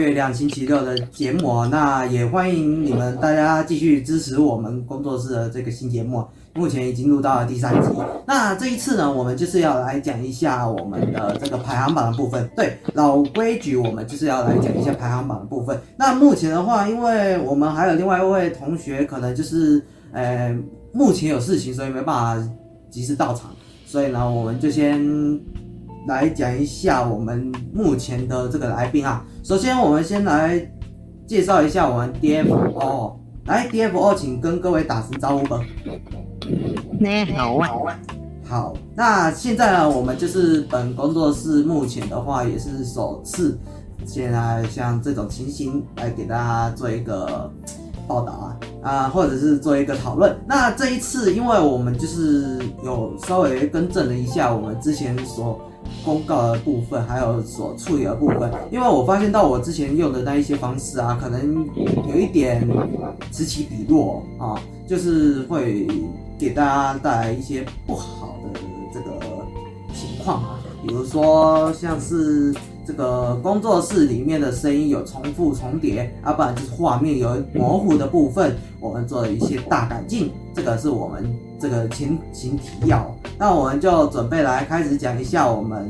月亮星期六的节目，那也欢迎你们大家继续支持我们工作室的这个新节目。目前已经录到了第三集，那这一次呢，我们就是要来讲一下我们的这个排行榜的部分。对，老规矩，我们就是要来讲一下排行榜的部分。那目前的话，因为我们还有另外一位同学，可能就是呃目前有事情，所以没办法及时到场，所以呢，我们就先来讲一下我们目前的这个来宾啊。首先，我们先来介绍一下我们 DFO，来 DFO，请跟各位打声招呼吧。你好啊，好，那现在呢，我们就是本工作室目前的话也是首次，现在像这种情形来给大家做一个报道啊啊，或者是做一个讨论。那这一次，因为我们就是有稍微更正了一下我们之前所公告的部分，还有所处理的部分，因为我发现到我之前用的那一些方式啊，可能有一点此起彼落啊，就是会。给大家带来一些不好的这个情况啊，比如说像是这个工作室里面的声音有重复重叠，啊不然就是画面有模糊的部分，我们做了一些大改进，这个是我们这个前情提要。那我们就准备来开始讲一下我们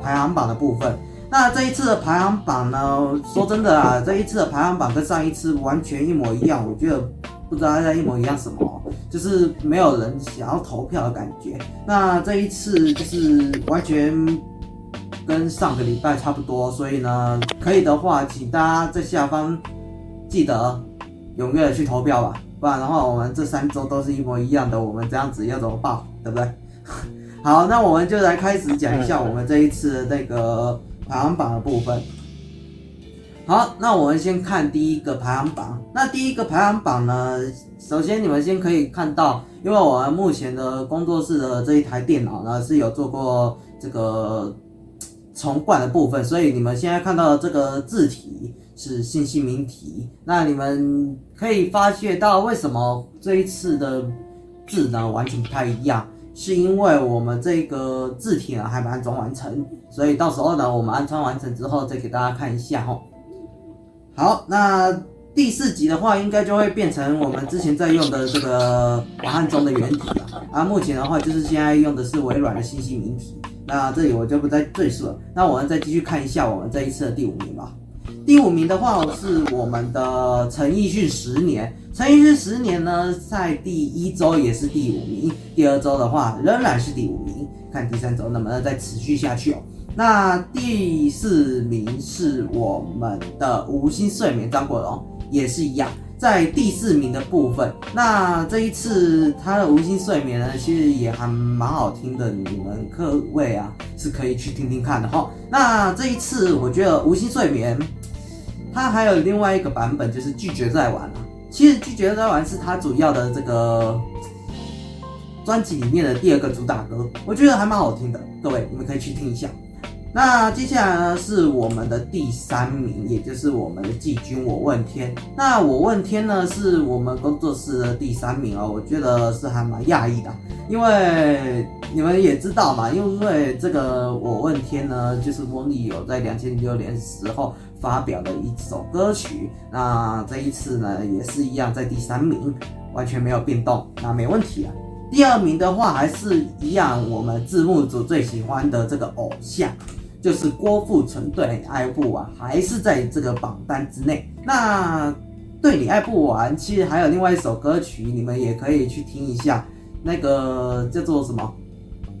排行榜的部分。那这一次的排行榜呢，说真的啊，这一次的排行榜跟上一次完全一模一样，我觉得。不知道大家一模一样什么，就是没有人想要投票的感觉。那这一次就是完全跟上个礼拜差不多，所以呢，可以的话，请大家在下方记得踊跃的去投票吧，不然的话，我们这三周都是一模一样的，我们这样子要怎么办？对不对？好，那我们就来开始讲一下我们这一次的那个排行榜的部分。好，那我们先看第一个排行榜。那第一个排行榜呢，首先你们先可以看到，因为我们目前的工作室的这一台电脑呢是有做过这个重灌的部分，所以你们现在看到的这个字体是信息明体。那你们可以发现到，为什么这一次的字呢完全不太一样，是因为我们这个字体呢还没安装完成，所以到时候呢我们安装完成之后再给大家看一下哦。好，那第四集的话，应该就会变成我们之前在用的这个瓦汉中的原体了。啊，目前的话就是现在用的是微软的信息明体。那这里我就不再赘述了。那我们再继续看一下我们这一次的第五名吧。第五名的话是我们的陈奕迅十年。陈奕迅十年呢，在第一周也是第五名，第二周的话仍然是第五名。看第三周能不能再持续下去哦。那第四名是我们的无心睡眠张国荣，也是一样，在第四名的部分。那这一次他的无心睡眠呢，其实也还蛮好听的，你们各位啊是可以去听听看的哈。那这一次我觉得无心睡眠，他还有另外一个版本，就是拒绝再玩啊。其实拒绝再玩是他主要的这个专辑里面的第二个主打歌，我觉得还蛮好听的，各位你们可以去听一下。那接下来呢，是我们的第三名，也就是我们的季军。我问天，那我问天呢，是我们工作室的第三名哦，我觉得是还蛮讶异的，因为你们也知道嘛，因为这个我问天呢，就是翁立友在两千零六年时候发表的一首歌曲，那这一次呢也是一样在第三名，完全没有变动，那没问题啊。第二名的话还是一样，我们字幕组最喜欢的这个偶像。就是郭富城对爱不完，还是在这个榜单之内。那对你爱不完，其实还有另外一首歌曲，你们也可以去听一下，那个叫做什么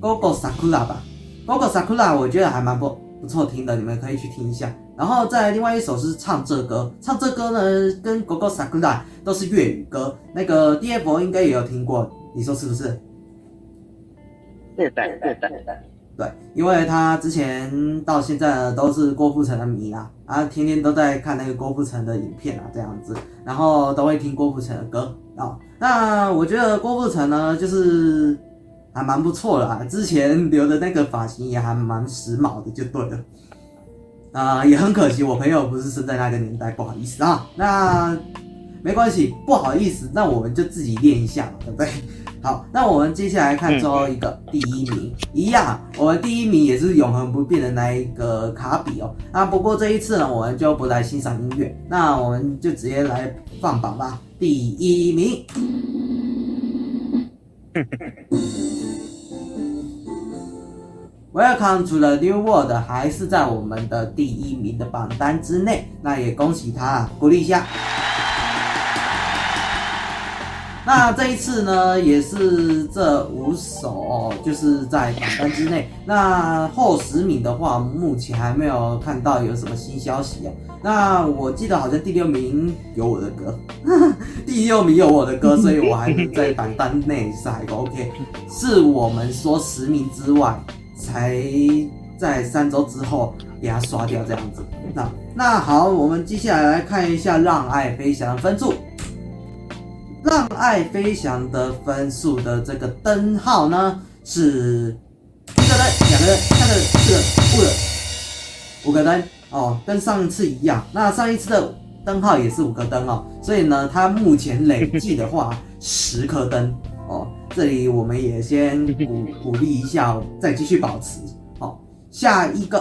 《Gogo Sakura》吧，《Gogo Sakura》我觉得还蛮不不错听的，你们可以去听一下。然后再另外一首是唱这歌，唱这歌呢跟《Gogo Sakura》都是粤语歌，那个 DFO 应该也有听过，你说是不是？对对对对对。因为他之前到现在呢都是郭富城的迷啊，啊，天天都在看那个郭富城的影片啊，这样子，然后都会听郭富城的歌啊。那我觉得郭富城呢，就是还蛮不错的啊，之前留的那个发型也还蛮时髦的，就对了。啊，也很可惜，我朋友不是生在那个年代，不好意思啊。那没关系，不好意思，那我们就自己练一下嘛，对不对？好，那我们接下来看最后一个第一名，一样，我们第一名也是永恒不变的那一个卡比哦。那不过这一次呢，我们就不来欣赏音乐，那我们就直接来放榜吧。第一名 ，Welcome to the New World，还是在我们的第一名的榜单之内，那也恭喜他，鼓励一下。那这一次呢，也是这五首，就是在榜单之内。那后十名的话，目前还没有看到有什么新消息啊。那我记得好像第六名有我的歌，第六名有我的歌，所以我还是在榜单内是还 OK。是我们说十名之外，才在三周之后给它刷掉这样子。那那好，我们接下来来看一下《让爱飞翔》的分数。让爱飞翔的分数的这个灯号呢，是一个灯、两个灯、三个、四个、五个、五个灯哦，跟上一次一样。那上一次的灯号也是五个灯哦，所以呢，它目前累计的话十颗灯哦。这里我们也先鼓鼓励一下，再继续保持。好、下一个，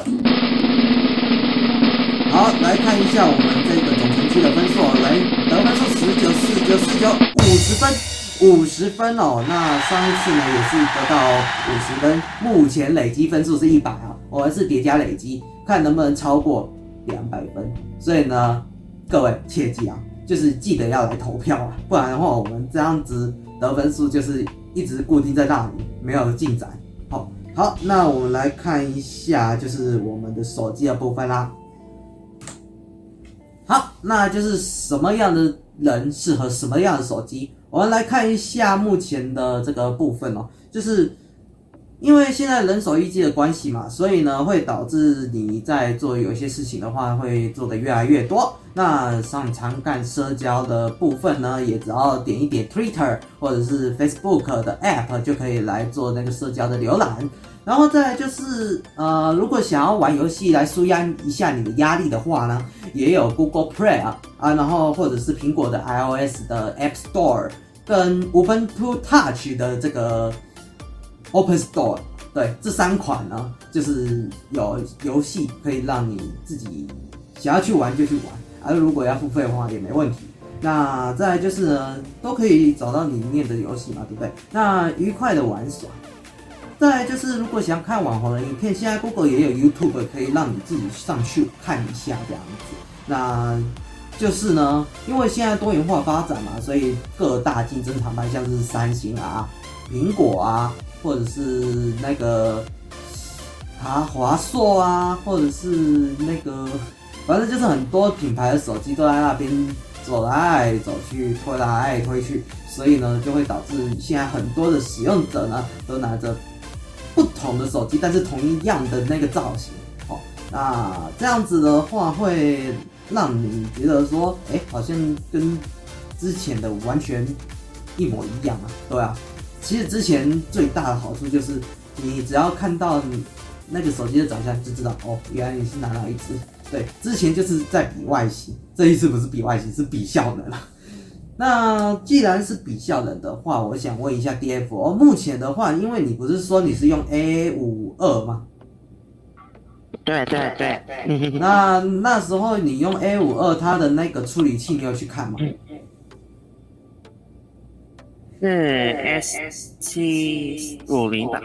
好，来看一下我们这个总成绩的分数，来得分数十九、四九、四九。五十分，五十分哦。那上一次呢也是得到五十分，目前累积分数是一百啊。我们是叠加累积，看能不能超过两百分。所以呢，各位切记啊，就是记得要来投票啊，不然的话我们这样子得分数就是一直固定在那里，没有进展。好，好，那我们来看一下，就是我们的手机的部分啦。好，那就是什么样的？人适合什么样的手机？我们来看一下目前的这个部分哦，就是因为现在人手一机的关系嘛，所以呢会导致你在做有些事情的话会做得越来越多。那像常干社交的部分呢，也只要点一点 Twitter 或者是 Facebook 的 App 就可以来做那个社交的浏览。然后再就是，呃，如果想要玩游戏来舒压一下你的压力的话呢，也有 Google Play 啊，啊，然后或者是苹果的 iOS 的 App Store 跟 Ubuntu Touch 的这个 Open Store，对，这三款呢，就是有游戏可以让你自己想要去玩就去玩，而、如果要付费的话也没问题。那再来就是呢，都可以找到里面的游戏嘛，对不对？那愉快的玩耍。再来就是，如果想看网红的影片，现在 Google 也有 YouTube 可以让你自己上去看一下这样子。那就是呢，因为现在多元化发展嘛，所以各大竞争厂牌像是三星啊、苹果啊，或者是那个啊华硕啊，或者是那个，反正就是很多品牌的手机都在那边走来走去，推来推去，所以呢，就会导致现在很多的使用者呢都拿着。不同的手机，但是同一样的那个造型，哦，那这样子的话会让你觉得说，哎，好像跟之前的完全一模一样啊，对啊。其实之前最大的好处就是，你只要看到你那个手机的长相，就知道哦，原来你是拿哪一只。对，之前就是在比外形，这一次不是比外形，是比效能了。那既然是比效能的话，我想问一下 DF 哦，目前的话，因为你不是说你是用 A 五二吗？对对对对。那那时候你用 A 五二，它的那个处理器你有去看吗？是 S 七五零吧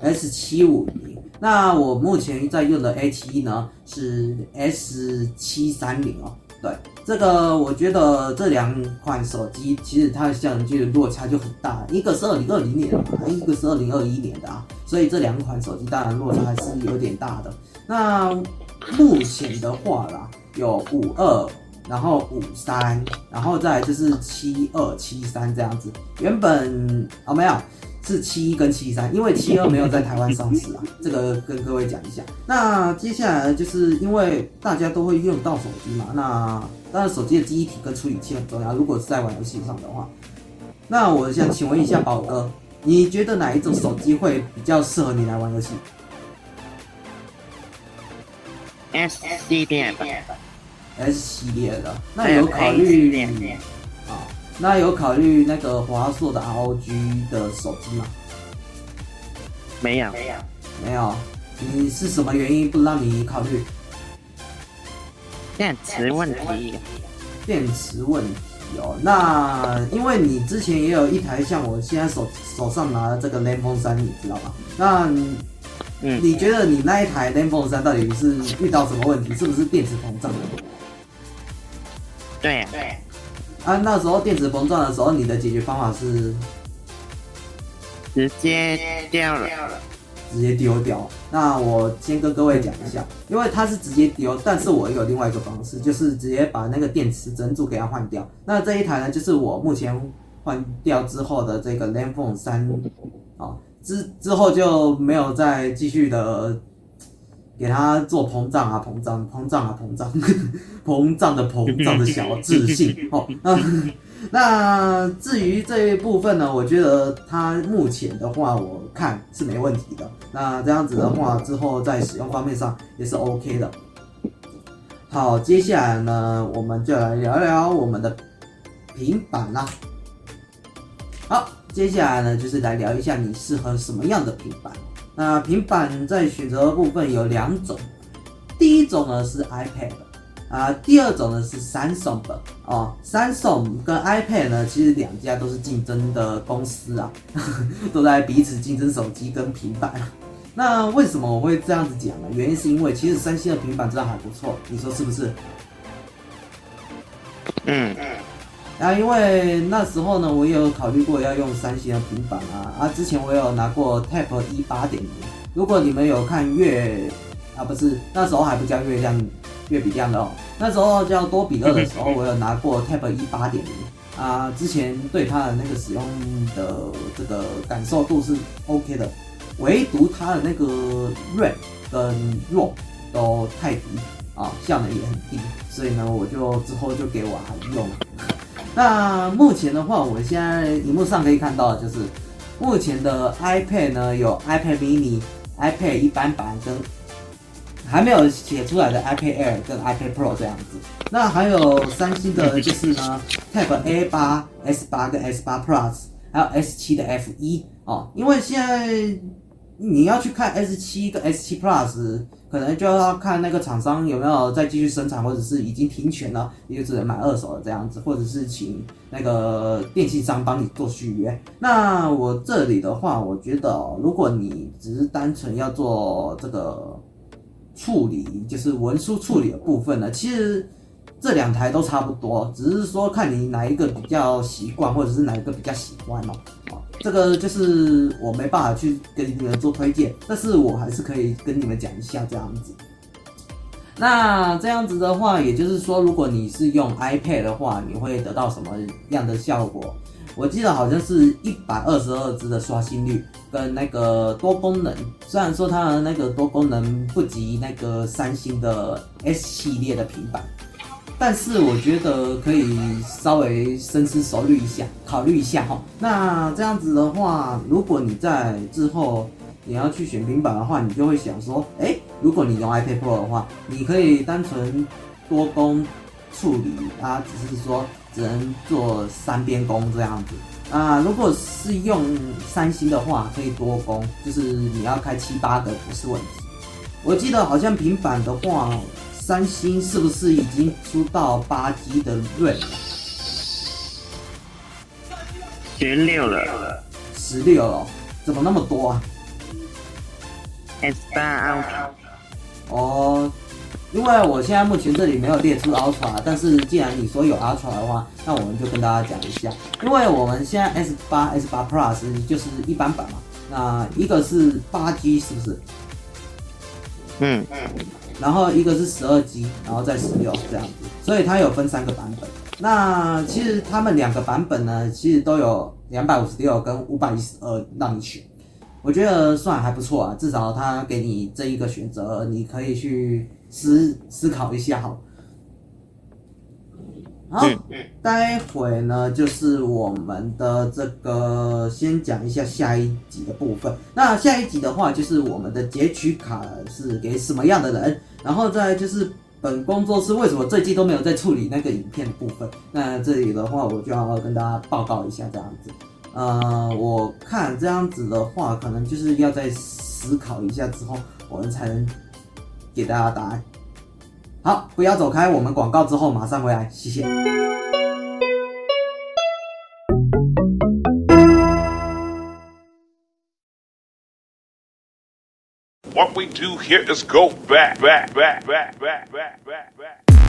？S 七五零。那我目前在用的 A 七呢是 S 七三零哦。对，这个我觉得这两款手机其实它的相机的落差就很大，一个是二零二零年的嘛，一个是二零二一年的啊，所以这两款手机当然落差还是有点大的。那目前的话啦，有五二，然后五三，然后再来就是七二七三这样子。原本哦没有。是七一跟七三，因为七二没有在台湾上市啊，这个跟各位讲一下。那接下来就是因为大家都会用到手机嘛，那当然手机的记忆体跟处理器很重要。如果是在玩游戏上的话，那我想请问一下宝哥，你觉得哪一种手机会比较适合你来玩游戏？S 系列吧 S 系列的，那有考虑啊？那有考虑那个华硕的 ROG 的手机吗？没有，没有，没有。你是什么原因不让你考虑？电池问题。电池问题哦，那因为你之前也有一台像我现在手手上拿的这个 ZenFone 3，你知道吧？那嗯，你觉得你那一台 ZenFone 3到底是遇到什么问题？是不是电池膨胀的？对对，啊，那时候电池膨胀的时候，你的解决方法是直接掉了，直接丢掉。那我先跟各位讲一下，因为它是直接丢，但是我有另外一个方式，就是直接把那个电池整组给它换掉。那这一台呢，就是我目前换掉之后的这个 ZenFone 三啊，之之后就没有再继续的。给它做膨胀啊，膨胀，膨胀啊，膨胀，膨胀的膨胀的小自信 哦。那 那至于这一部分呢，我觉得它目前的话，我看是没问题的。那这样子的话，之后在使用方面上也是 OK 的。好，接下来呢，我们就来聊聊我们的平板啦。好，接下来呢，就是来聊一下你适合什么样的平板。那平板在选择的部分有两种，第一种呢是 iPad 啊，第二种呢是 Samsung 哦。Samsung 跟 iPad 呢，其实两家都是竞争的公司啊，都在彼此竞争手机跟平板。那为什么我会这样子讲呢？原因是因为其实三星的平板真的还不错，你说是不是？嗯。啊，因为那时候呢，我也有考虑过要用三星的平板啊。啊，之前我有拿过 Tab 一八点零。如果你们有看月啊，不是那时候还不叫月亮，月比亮的哦，那时候叫多比特的时候，我有拿过 Tab 一八点零啊。之前对它的那个使用的这个感受度是 OK 的，唯独它的那个 RAM 跟 ROM 都太低啊，效能也很低，所以呢，我就之后就给我孩子用了。那目前的话，我现在荧幕上可以看到的就是，目前的 iPad 呢有 iPad mini、iPad 一般版跟还没有写出来的 iPad Air 跟 iPad Pro 这样子。那还有三星的 就是呢，Tab A 八、S 八跟 S 八 Plus，还有 S 七的 F 一哦，因为现在。你要去看 S 七跟 S 七 Plus，可能就要看那个厂商有没有再继续生产，或者是已经停权了，也就只能买二手的这样子，或者是请那个电信商帮你做续约。那我这里的话，我觉得如果你只是单纯要做这个处理，就是文书处理的部分呢，其实这两台都差不多，只是说看你哪一个比较习惯，或者是哪一个比较喜欢哦。这个就是我没办法去跟你们做推荐，但是我还是可以跟你们讲一下这样子。那这样子的话，也就是说，如果你是用 iPad 的话，你会得到什么样的效果？我记得好像是一百二十二 G 的刷新率跟那个多功能，虽然说它的那个多功能不及那个三星的 S 系列的平板。但是我觉得可以稍微深思熟虑一下，考虑一下哈。那这样子的话，如果你在之后你要去选平板的话，你就会想说，诶，如果你用 iPad Pro 的话，你可以单纯多工处理，它只是说只能做三边工这样子啊。如果是用三星的话，可以多工，就是你要开七八个不是问题。我记得好像平板的话。三星是不是已经出到八 G 的了？十六了，十六了，怎么那么多啊？S 八 Ultra 哦，因为我现在目前这里没有列出 Ultra，但是既然你说有 Ultra 的话，那我们就跟大家讲一下，因为我们现在 S 八 S 八 Plus 就是一般版嘛，那一个是八 G 是不是？嗯嗯。然后一个是十二 G，然后再十六这样子，所以它有分三个版本。那其实他们两个版本呢，其实都有两百五十六跟五百一十二让你选。我觉得算还不错啊，至少他给你这一个选择，你可以去思思考一下好。好，待会呢就是我们的这个，先讲一下下一集的部分。那下一集的话，就是我们的截取卡是给什么样的人，然后再就是本工作室为什么最近都没有在处理那个影片的部分？那这里的话，我就要跟大家报告一下这样子。呃，我看这样子的话，可能就是要再思考一下之后，我们才能给大家答案。好，不要走开，我们广告之后马上回来，谢谢。What we do here is go back, back, back, back, back, back, back, back.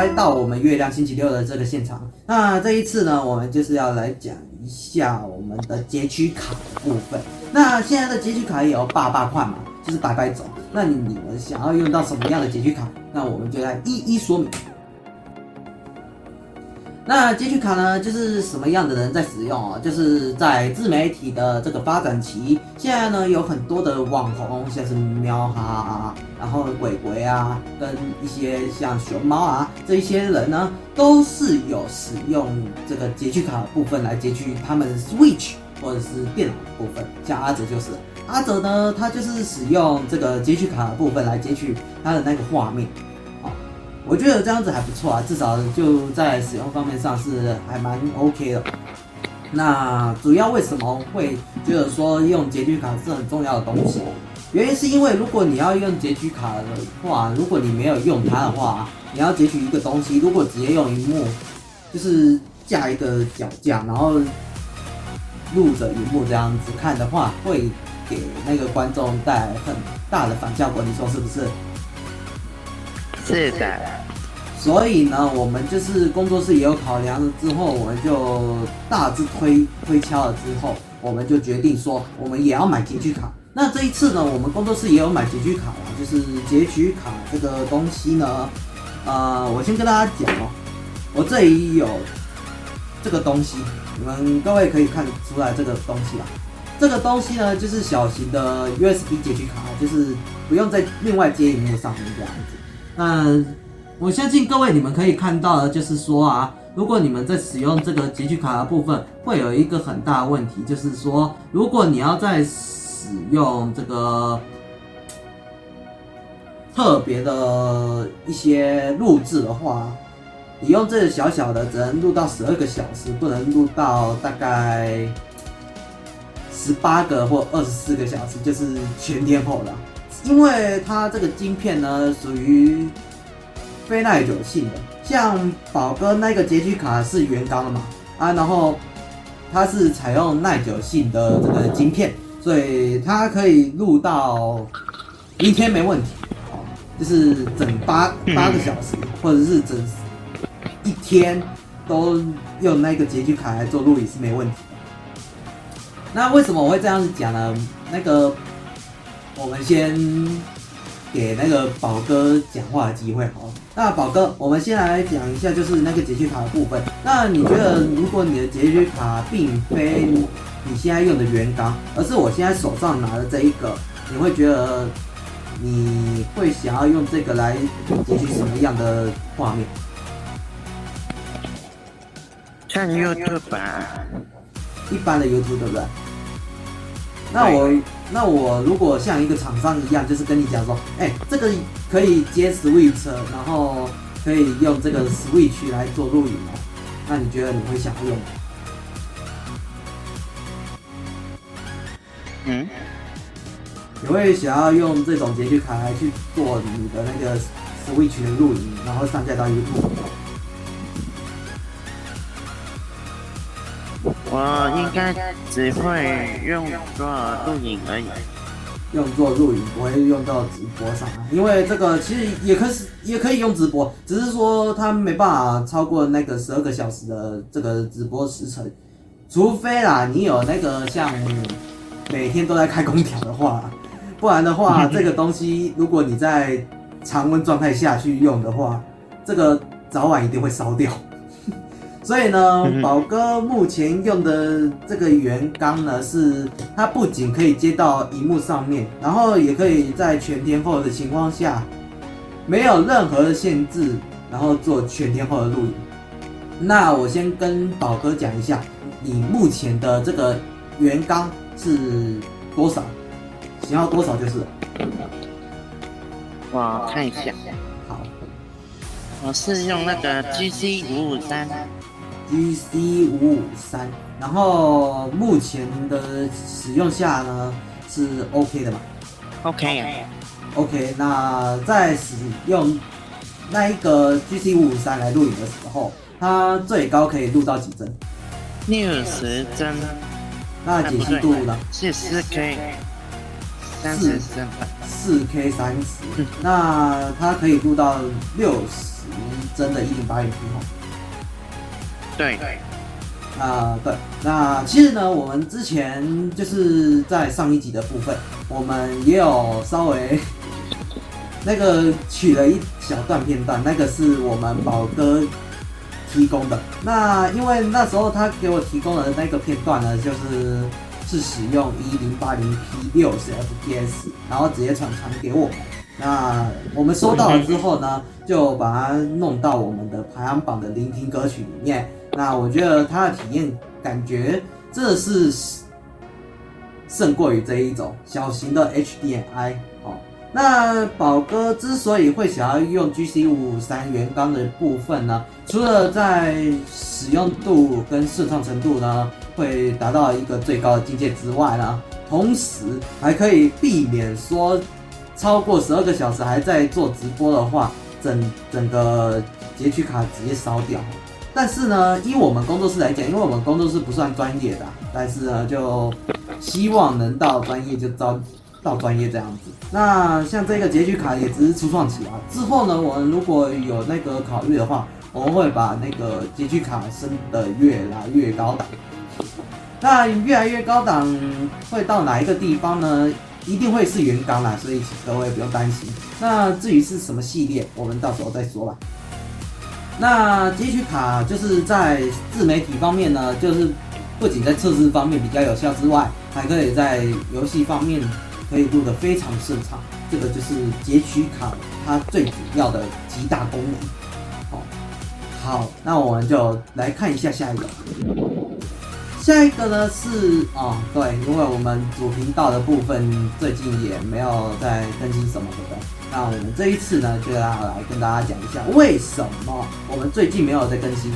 来到我们月亮星期六的这个现场，那这一次呢，我们就是要来讲一下我们的擷取卡的部分。那现在的擷取卡也有八八块嘛，就是百百种。那你们想要用到什么样的擷取卡？那我们就来一一说明。那截取卡呢，就是什么样的人在使用哦？就是在自媒体的这个发展期，现在呢有很多的网红，像是喵哈啊，然后鬼鬼啊，跟一些像熊猫啊这一些人呢，都是有使用这个截取卡的部分来截取他们 Switch 或者是电脑的部分。像阿泽就是，阿泽呢，他就是使用这个截取卡的部分来截取他的那个画面。我觉得这样子还不错啊，至少就在使用方面上是还蛮 OK 的。那主要为什么会觉得说用擷取卡是很重要的东西？原因是因为如果你要用擷取卡的话，如果你没有用它的话，你要截取一个东西，如果直接用荧幕，就是架一个脚架，然后录着荧幕这样子看的话，会给那个观众带来很大的反效果，你说是不是？是的。所以呢，我们就是工作室也有考量了之后，我们就大致推推敲了之后，我们就决定说，我们也要买截取卡。那这一次呢，我们工作室也有买截取卡了，就是截取卡这个东西呢，呃，我先跟大家讲哦，我这里有这个东西，你们各位可以看出来这个东西啊。这个东西呢，就是小型的 USB 截取卡，就是不用再另外接萤幕上面这样子。那我相信各位你们可以看到的，就是说啊，如果你们在使用这个截取卡的部分，会有一个很大的问题，就是说，如果你要在使用这个特别的一些录制的话，你用这个小小的，只能录到十二个小时，不能录到大概。十八个或二十四个小时就是全天候的，因为它这个晶片呢属于非耐久性的，像宝哥那个截取卡是原钢的嘛啊，然后它是采用耐久性的这个晶片，所以它可以录到一天没问题，就是整八八个小时，或者是整一天都用那个截取卡来做录影是没问题。那为什么我会这样子讲呢？那个，我们先给那个宝哥讲话的机会好。那宝哥，我们先来讲一下，就是那个截取卡的部分。那你觉得，如果你的截取卡并非你现在用的原钢，而是我现在手上拿的这一个，你会觉得你会想要用这个来截取什么样的画面？像 YouTube 吧。一般的 YouTube 对不对？那我那我如果像一个厂商一样，就是跟你讲说，哎、欸，这个可以接 Switch，然后可以用这个 Switch 来做录影哦。那你觉得你会想要用吗？嗯？你会想要用这种截取卡来去做你的那个 Switch 的录影，然后上架到 YouTube？我应该只会用作录影而已，用作录影不会用到直播上，因为这个其实也可以也可以用直播，只是说它没办法超过那个十二个小时的这个直播时程，除非啦你有那个像每天都在开空调的话，不然的话 这个东西如果你在常温状态下去用的话，这个早晚一定会烧掉。所以呢，宝哥目前用的这个圆缸呢，是它不仅可以接到荧幕上面，然后也可以在全天候的情况下，没有任何的限制，然后做全天候的录影。那我先跟宝哥讲一下，你目前的这个圆缸是多少？型号多少就是了。我看一下。好，我是用那个 GC 五五三。GC 五五三，然后目前的使用下呢是 OK 的吧？OK OK，那在使用那一个 GC 五五三来录影的时候，它最高可以录到几帧？六十帧。那解析度呢？是四 K，三十四 K 三十，那它可以录到六十帧的一零八零 P 对，啊、呃，对，那其实呢，我们之前就是在上一集的部分，我们也有稍微 那个取了一小段片段，那个是我们宝哥提供的。那因为那时候他给我提供的那个片段呢，就是是使用一零八零 P 六十 FPS，然后直接传传给我们。那我们收到了之后呢，就把它弄到我们的排行榜的聆听歌曲里面。那我觉得它的体验感觉真的是胜过于这一种小型的 HDMI 哦。那宝哥之所以会想要用 GC 五五三原钢的部分呢，除了在使用度跟顺畅程度呢会达到一个最高的境界之外呢，同时还可以避免说超过十二个小时还在做直播的话，整整个截取卡直接烧掉。但是呢，以我们工作室来讲，因为我们工作室不算专业的，但是呢，就希望能到专业就招到专业这样子。那像这个截取卡也只是初创期啊，之后呢，我们如果有那个考虑的话，我们会把那个截取卡升得越来越高档。那越来越高档会到哪一个地方呢？一定会是原缸啦，所以各位不用担心。那至于是什么系列，我们到时候再说吧。那截取卡就是在自媒体方面呢，就是不仅在测试方面比较有效之外，还可以在游戏方面可以录得非常顺畅。这个就是截取卡它最主要的极大功能。好，好，那我们就来看一下下一个。下一个呢是哦，对，因为我们主频道的部分最近也没有在更新什么的，那我们这一次呢就要来跟大家讲一下为什么我们最近没有在更新。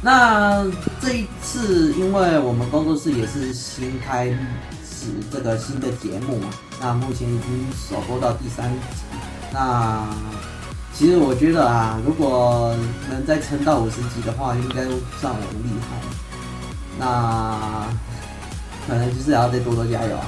那这一次，因为我们工作室也是新开始这个新的节目嘛，那目前已经首播到第三集。那其实我觉得啊，如果能再撑到五十集的话，应该算我们厉害。那可能就是要再多多加油啊！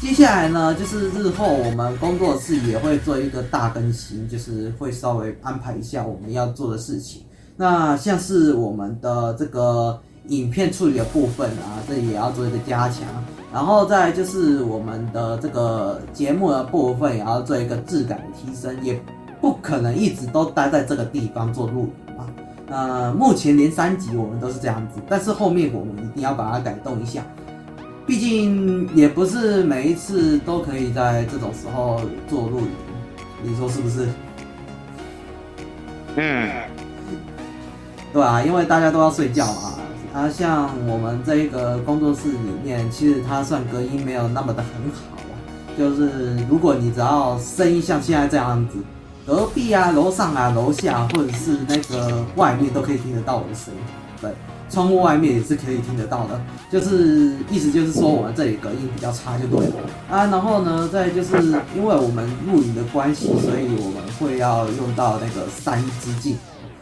接下来呢，就是日后我们工作室也会做一个大更新，就是会稍微安排一下我们要做的事情。那像是我们的这个影片处理的部分啊，这也要做一个加强。然后再就是我们的这个节目的部分，也要做一个质感的提升，也不可能一直都待在这个地方做录。呃，目前连三集我们都是这样子，但是后面我们一定要把它改动一下，毕竟也不是每一次都可以在这种时候做录影，你说是不是？嗯，对啊，因为大家都要睡觉啊。啊，像我们这一个工作室里面，其实它算隔音没有那么的很好啊，就是如果你只要声音像现在这样子。隔壁啊，楼上啊，楼下，或者是那个外面都可以听得到我的声音。对，窗户外面也是可以听得到的。就是意思就是说，我们这里隔音比较差，就对了啊。然后呢，再就是因为我们录影的关系，所以我们会要用到那个三支镜，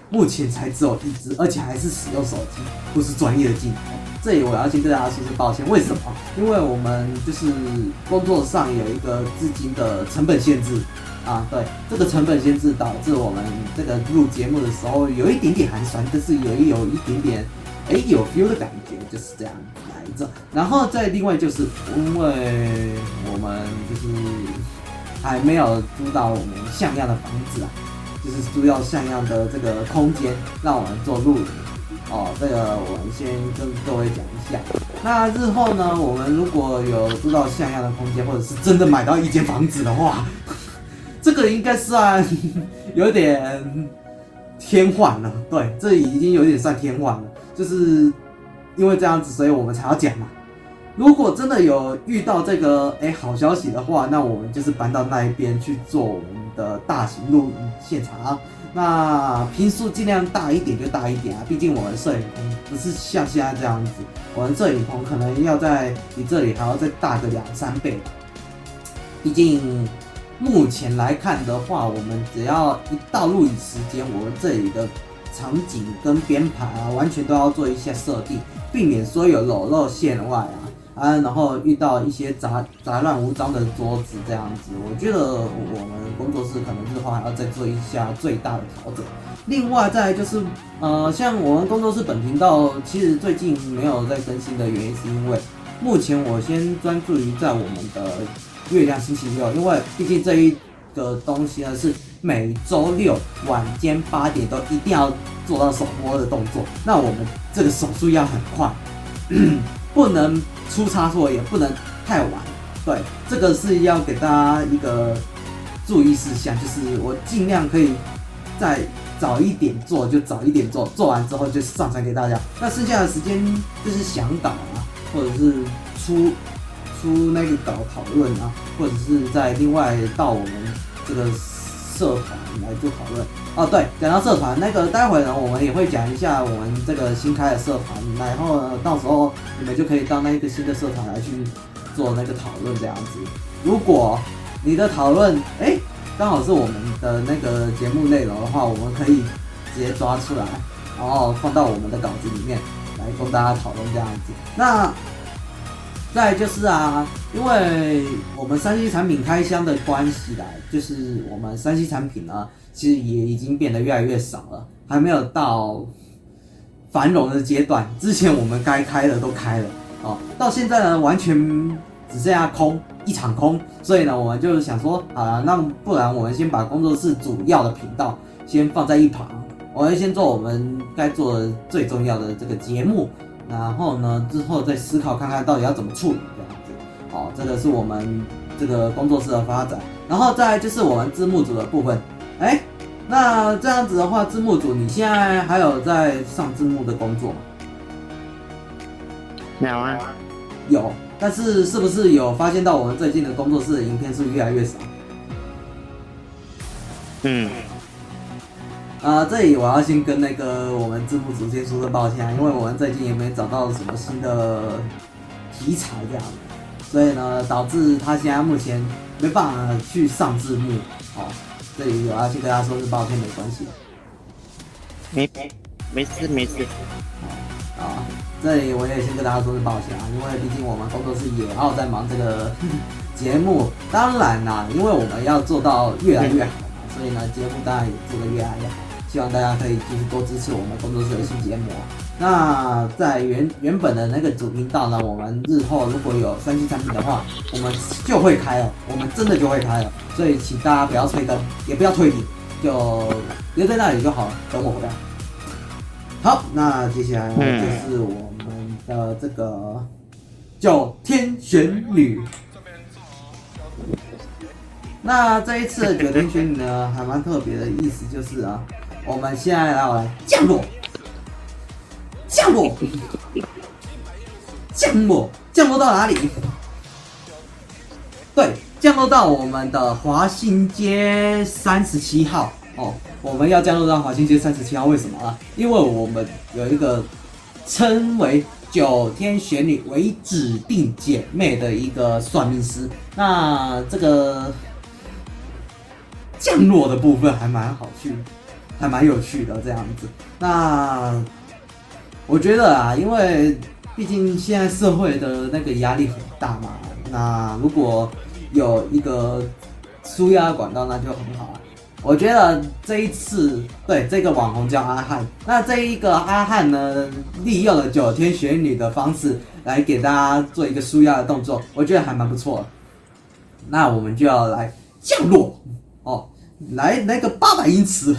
目前才只有一支，而且还是使用手机，不是专业的镜头。这里我要先跟大家说声抱歉，为什么？因为我们就是工作上有一个资金的成本限制。啊，对，这个成本限制导致我们这个录节目的时候有一点点寒酸，但是也有一点点，哎，有 feel 的感觉，就是这样来着。然后再另外就是，因为我们就是还没有租到我们像样的房子啊，就是租到像样的这个空间，让我们做录影。哦，这个我们先跟各位讲一下。那日后呢，我们如果有租到像样的空间，或者是真的买到一间房子的话，这个应该算 有点天换了，对，这已经有点算天换了，就是因为这样子，所以我们才要讲嘛。如果真的有遇到这个哎好消息的话，那我们就是搬到那一边去做我们的大型录影现场啊。那坪数尽量大一点就大一点啊，毕竟我们摄影棚不是像现在这样子，我们摄影棚可能要在比这里还要再大个两三倍吧，毕竟。目前来看的话，我们只要一到录影时间，我们这里的场景跟编排啊，完全都要做一些设定，避免说有裸露线外啊啊，然后遇到一些杂杂乱无章的桌子这样子，我觉得我们工作室可能日后还要再做一下最大的调整。另外再就是，呃，像我们工作室本频道，其实最近没有在更新的原因，是因为目前我先专注于在我们的。月亮星期六，因为毕竟这一个东西呢是每周六晚间八点都一定要做到首播的动作，那我们这个手速要很快，不能出差错，也不能太晚。对，这个是要给大家一个注意事项，就是我尽量可以在早一点做就早一点做，做完之后就上传给大家。那剩下的时间就是想导啊，或者是出。出那个稿讨论啊，或者是在另外到我们这个社团来做讨论哦。对，讲到社团，那个待会呢，我们也会讲一下我们这个新开的社团，然后呢，到时候你们就可以到那个新的社团来去做那个讨论这样子。如果你的讨论哎刚好是我们的那个节目内容的话，我们可以直接抓出来，然后放到我们的稿子里面来供大家讨论这样子。那。再就是啊，因为我们三 C 产品开箱的关系啦，就是我们三 C 产品呢，其实也已经变得越来越少了，还没有到繁荣的阶段。之前我们该开的都开了哦，到现在呢，完全只剩下空，一场空。所以呢，我们就想说，啊，那不然我们先把工作室主要的频道先放在一旁，我们先做我们该做的最重要的这个节目。然后呢，之后再思考看看到底要怎么处理这样子。好，这个是我们这个工作室的发展。然后再就是我们字幕组的部分。哎，那这样子的话，字幕组你现在还有在上字幕的工作吗？有啊，有。但是是不是有发现到我们最近的工作室的影片是越来越少？嗯。啊、呃，这里我要先跟那个我们字幕组先说声抱歉，因为我们最近也没找到什么新的题材这样子，所以呢，导致他现在目前没办法去上字幕。哦，这里我要先跟他说声抱歉，没关系。没没事没事。啊，这里我也先跟大家说声抱歉啊，因为毕竟我们工作室也要在忙这个 节目。当然啦，因为我们要做到越来越好嘛，所以呢，节目当然也做得越来越好。希望大家可以继续多支持我们工作室的新节目。那在原原本的那个主频道呢，我们日后如果有 3C 产品的话，我们就会开了，我们真的就会开了。所以请大家不要催更，也不要退订，就留在那里就好了，等我回来。好，那接下来就是我们的这个九天玄女。那这一次的九天玄女呢，还蛮特别的，意思就是啊。我们现在来，来降落，降落，降落，降落到哪里？对，降落到我们的华新街三十七号哦。我们要降落到华新街三十七号，为什么啊？因为我们有一个称为九天玄女为指定姐妹的一个算命师。那这个降落的部分还蛮好去。还蛮有趣的这样子，那我觉得啊，因为毕竟现在社会的那个压力很大嘛，那如果有一个舒压管道，那就很好了。我觉得这一次对这个网红叫阿汉，那这一个阿汉呢，利用了九天玄女的方式来给大家做一个舒压的动作，我觉得还蛮不错。那我们就要来降落哦，来那个八百英尺。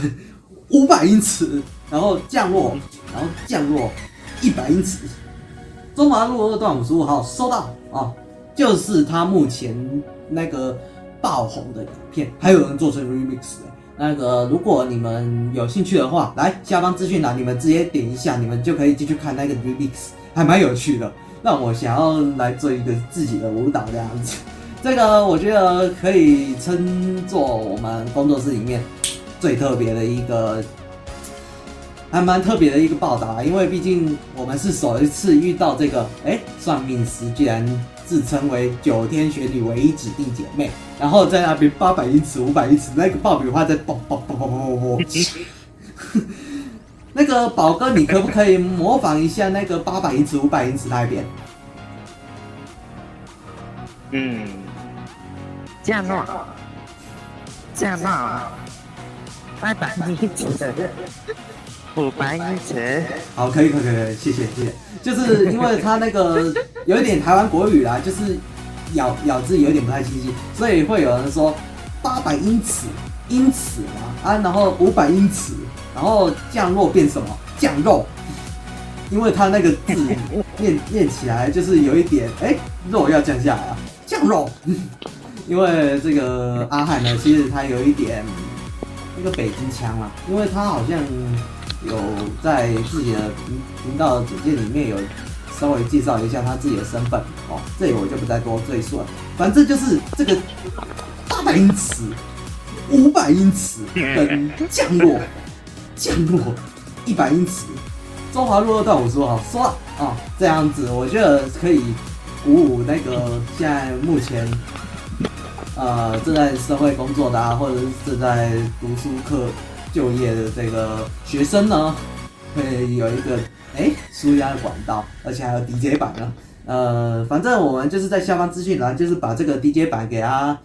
五百英尺，然后降落，然后降落一百英尺。中华路二段五十五号收到啊，就是他目前那个爆红的影片，还有人做成 remix 的。那个如果你们有兴趣的话，来下方资讯栏，你们直接点一下，你们就可以进去看那个 remix，还蛮有趣的。让我想要来做一个自己的舞蹈这样子，这个我觉得可以称作我们工作室里面。最特别的一个，还蛮特别的一个报道啊，因为毕竟我们是首一次遇到这个，哎，算命师居然自称为九天玄女唯一指定姐妹，然后在那边八百英尺、五百英尺，那个爆米花在爆爆爆爆爆爆，那个宝哥，你可不可以模仿一下那个八百英尺、五百英尺那边？嗯，降落，降落。八百英尺，五百英尺，好，可以，可以，可以，谢谢，谢谢。就是因为他那个有一点台湾国语啦，就是咬咬字有点不太清晰，所以会有人说八百英尺，英尺嘛，啊，然后五百英尺，然后降落变什么？降肉，因为他那个字念念起来就是有一点，哎、欸，肉要降下来啊，降肉。因为这个阿汉呢，其实他有一点。一个北京腔啊，因为他好像有在自己的频频道的简介里面有稍微介绍一下他自己的身份哦，这里我就不再多赘述了。反正就是这个八百英尺、五百英尺跟降落、降落一百英尺，中华路二段五十五号说了啊、这样子我觉得可以鼓舞那个现在目前。呃，正在社会工作的啊，或者是正在读书课就业的这个学生呢，会有一个哎纾压的管道，而且还有 DJ 版呢。呃，反正我们就是在下方资讯栏，就是把这个 DJ 版给它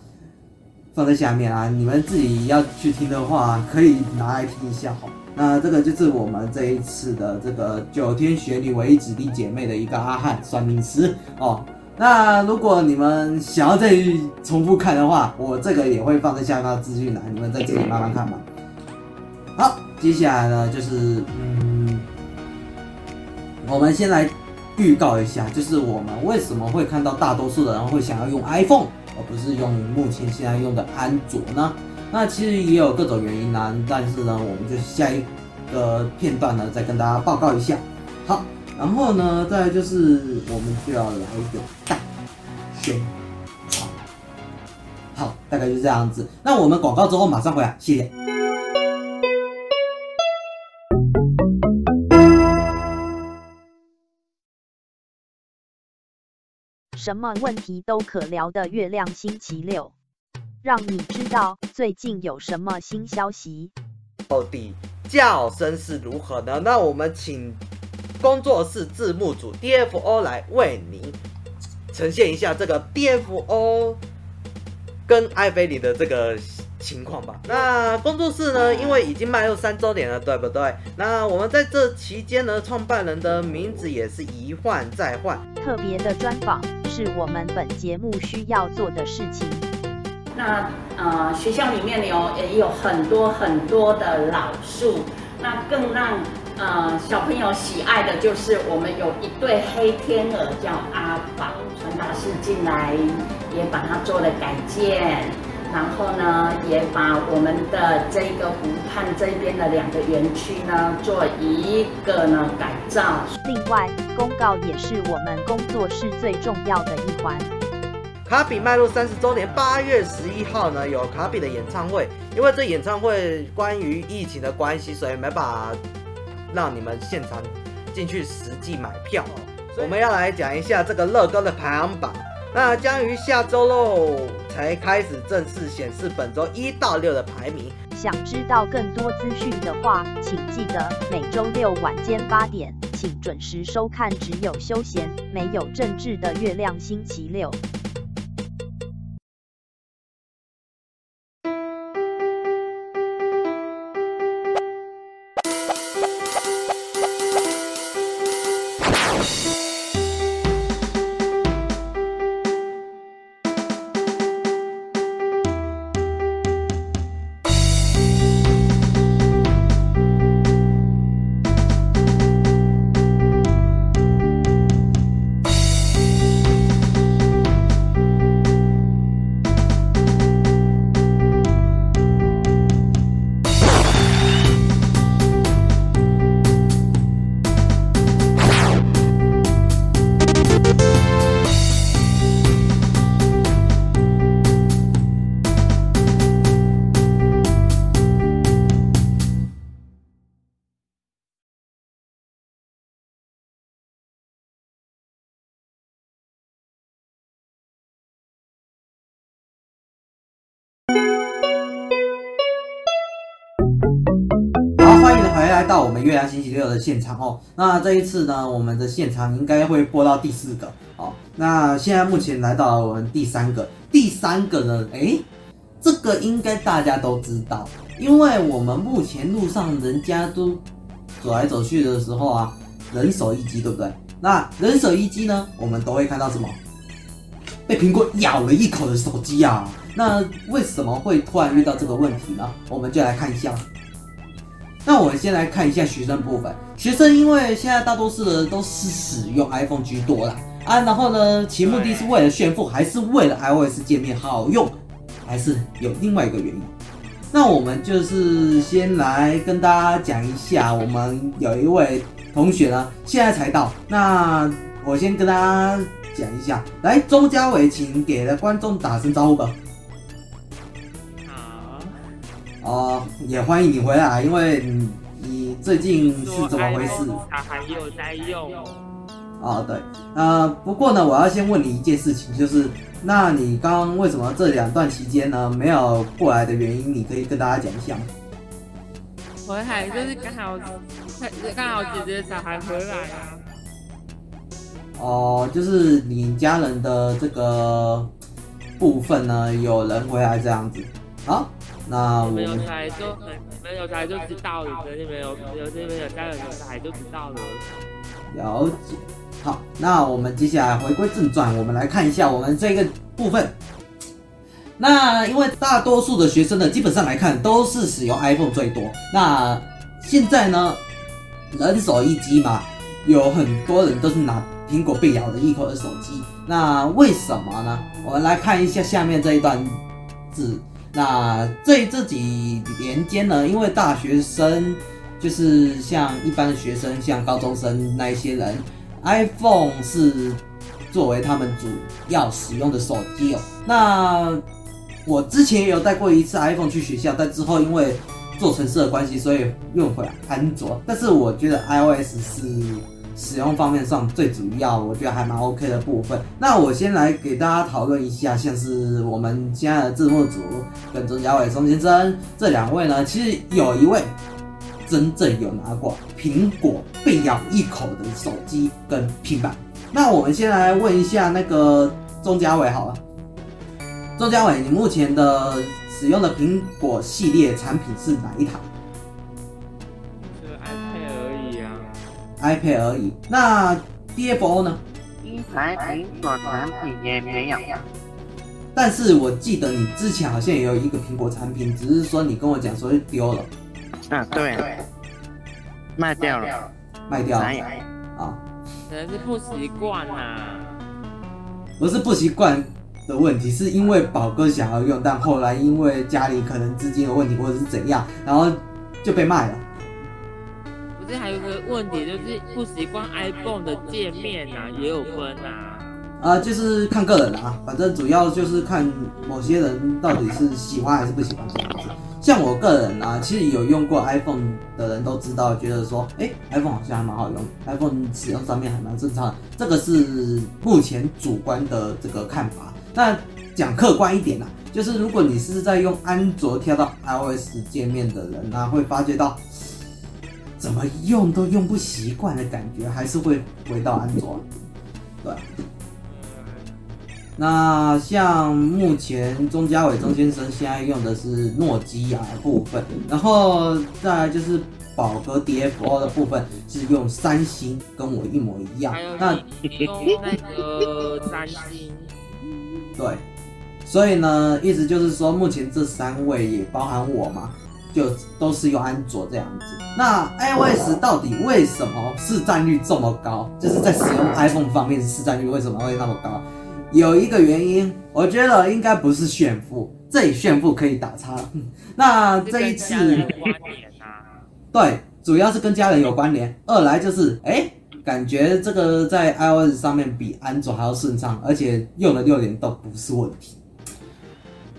放在下面啊。你们自己要去听的话，可以拿来听一下哈。那这个就是我们这一次的这个九天玄女唯一姊弟姐妹的一个阿汉算命师哦。那如果你们想要再重复看的话，我这个也会放在下方资讯栏，你们在这里慢慢看吧。好，接下来呢就是嗯，我们先来。预告一下，就是我们为什么会看到大多数的人会想要用 iPhone，而不是用目前现在用的安卓呢？那其实也有各种原因呢，但是呢，我们就下一个片段呢，再跟大家报告一下。好，然后呢，再就是我们就要来一个大宣传。好，大概就是这样子。那我们广告之后马上回来，谢谢。什么问题都可聊的月亮星期六，让你知道最近有什么新消息。到底叫声是如何呢？那我们请工作室字幕组 DFO 来为您呈现一下这个 DFO 跟艾菲里的这个。情况吧。那工作室呢？因为已经迈入三周年了，对不对？那我们在这期间呢，创办人的名字也是一换再换。特别的专访是我们本节目需要做的事情。那呃，学校里面有也有很多很多的老树，那更让呃小朋友喜爱的就是我们有一对黑天鹅叫阿宝，传达室进来也把它做了改建。然后呢，也把我们的这个湖畔这边的两个园区呢，做一个呢改造。另外，公告也是我们工作室最重要的一环。卡比迈入三十周年，八月十一号呢有卡比的演唱会。因为这演唱会关于疫情的关系，所以没办法让你们现场进去实际买票。我们要来讲一下这个乐高的排行榜。那将于下周喽才开始正式显示本周一到六的排名。想知道更多资讯的话，请记得每周六晚间八点，请准时收看只有休闲没有政治的月亮星期六。到我们月亮星期六的现场哦，那这一次呢，我们的现场应该会播到第四个哦。那现在目前来到了我们第三个，第三个呢，诶，这个应该大家都知道，因为我们目前路上人家都走来走去的时候啊，人手一机，对不对？那人手一机呢，我们都会看到什么？被苹果咬了一口的手机啊。那为什么会突然遇到这个问题呢？我们就来看一下。那我们先来看一下学生部分。学生因为现在大多数的人都是使用 iPhone 居多啦啊，然后呢，其目的是为了炫富，还是为了 iOS 界面好用，还是有另外一个原因？那我们就是先来跟大家讲一下，我们有一位同学呢，现在才到。那我先跟大家讲一下，来，周嘉伟，请给了观众打声招呼吧。哦，也欢迎你回来，因为你你最近是怎么回事？他还有在用。哦，对，呃，不过呢，我要先问你一件事情，就是，那你刚刚为什么这两段期间呢没有过来的原因，你可以跟大家讲一下吗？回来就是刚好，刚好姐姐小孩回来啊。哦，就是你家人的这个部分呢，有人回来这样子。好，那我们有小孩就很，没有小孩就知道了，肯定没有，有这边有家人有小孩就知道了。了解。好，那我们接下来回归正传，我们来看一下我们这个部分。那因为大多数的学生呢，基本上来看都是使用 iPhone 最多。那现在呢，人手一机嘛，有很多人都是拿苹果被咬的一口的手机。那为什么呢？我们来看一下下面这一段字。那这这几年间呢，因为大学生就是像一般的学生，像高中生那一些人，iPhone 是作为他们主要使用的手机哦。那我之前也有带过一次 iPhone 去学校，但之后因为做程式的关系，所以用回来安卓。但是我觉得 iOS 是使用方面上最主要，我觉得还蛮 OK 的部分。那我先来给大家讨论一下，像是我们现在的字幕组跟钟嘉伟、钟先生这两位呢，其实有一位真正有拿过苹果被咬一口的手机跟平板。那我们先来问一下那个钟嘉伟好了。钟嘉伟，你目前的使用的苹果系列产品是哪一台？iPad 而已。那 DFO 呢？一台苹果产品也没有。但是我记得你之前好像也有一个苹果产品，只是说你跟我讲说丢了。啊，对，卖掉了，卖掉了。啊，可能是不习惯啊。不是不习惯。的问题是因为宝哥想要用，但后来因为家里可能资金有问题或者是怎样，然后就被卖了。不是还有个问题，就是不习惯 iPhone 的界面啊，也有分啊。啊、呃，就是看个人啊，反正主要就是看某些人到底是喜欢还是不喜欢这样子。像我个人啊，其实有用过 iPhone 的人都知道，觉得说，哎、，iPhone 好像还蛮好用，iPhone 使用上面还蛮正常的。这个是目前主观的这个看法。那讲客观一点啦，就是如果你是在用安卓跳到 iOS 界面的人呢，会发觉到怎么用都用不习惯的感觉，还是会回到安卓。对。那像目前钟嘉伟钟先生现在用的是诺基亚的部分，然后再来就是宝格 DFO 的部分是用三星，跟我一模一样。那用那个三星。对，所以呢，意思就是说，目前这三位也包含我嘛，就都是用安卓这样子。那 iOS 到底为什么市占率这么高？就是在使用 iPhone 方面，市占率为什么会那么高？有一个原因，我觉得应该不是炫富，这里炫富可以打叉。那这一次，对，主要是跟家人有关联。二来就是，哎。感觉这个在 iOS 上面比安卓还要顺畅，而且用了六年都不是问题。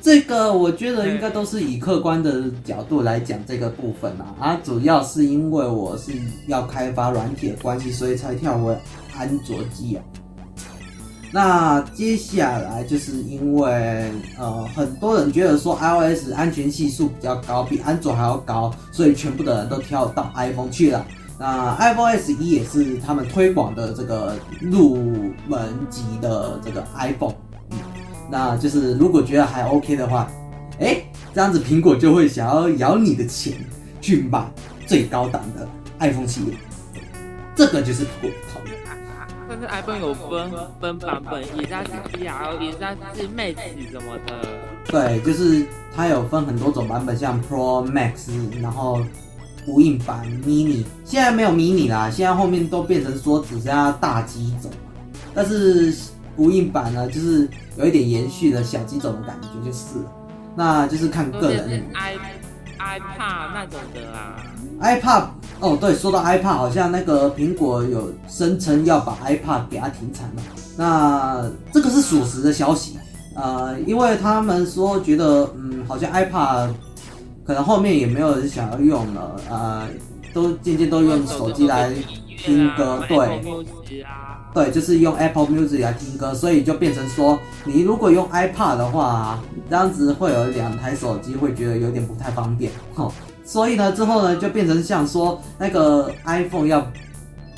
这个我觉得应该都是以客观的角度来讲这个部分啊，啊，主要是因为我是要开发软体的关系，所以才跳回安卓机啊。那接下来就是因为呃，很多人觉得说 iOS 安全系数比较高，比安卓还要高，所以全部的人都跳到 iPhone 去了。那 iPhone SE 也是他们推广的这个入门级的这个 iPhone，嗯，那就是如果觉得还 OK 的话，哎、欸，这样子苹果就会想要咬你的钱去买最高档的 iPhone 系列，这个就是不同的。但是 iPhone 有分分版本，以下是 P R，以下是 Max 什么的。对，就是它有分很多种版本，像 Pro、Max，然后。无印版 mini 现在没有 mini 啦，现在后面都变成说只剩下大机种，但是无印版呢，就是有一点延续的小机种的感觉，就是，那就是看个人。i iPad 那种的啦。iPad 哦，对，说到 iPad，好像那个苹果有声称要把 iPad 给它停产了，那这个是属实的消息，呃，因为他们说觉得，嗯，好像 iPad。可能后面也没有人想要用了，呃，都渐渐都用手机来听歌，对，对，就是用 Apple Music 来听歌，所以就变成说，你如果用 iPad 的话，这样子会有两台手机，会觉得有点不太方便，吼，所以呢，之后呢，就变成像说那个 iPhone 要，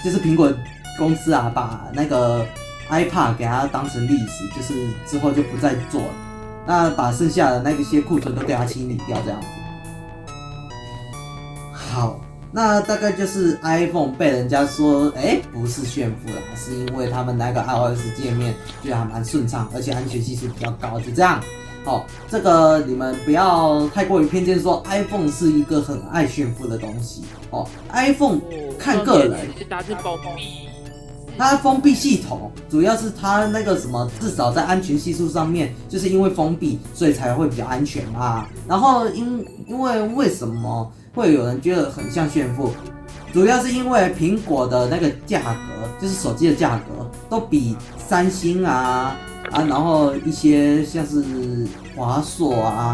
就是苹果公司啊，把那个 iPad 给它当成历史，就是之后就不再做了。那把剩下的那一些库存都给它清理掉，这样子。好，那大概就是 iPhone 被人家说，哎、欸，不是炫富了，是因为他们那个 iOS 界面就还蛮顺畅，而且安全系数比较高，就这样。哦，这个你们不要太过于偏见，说 iPhone 是一个很爱炫富的东西。哦，iPhone 看个人，它是封闭，它封闭系统主要是它那个什么，至少在安全系数上面，就是因为封闭，所以才会比较安全嘛。然后因因为为什么会有人觉得很像炫富，主要是因为苹果的那个价格，就是手机的价格，都比三星啊。啊，然后一些像是华硕啊、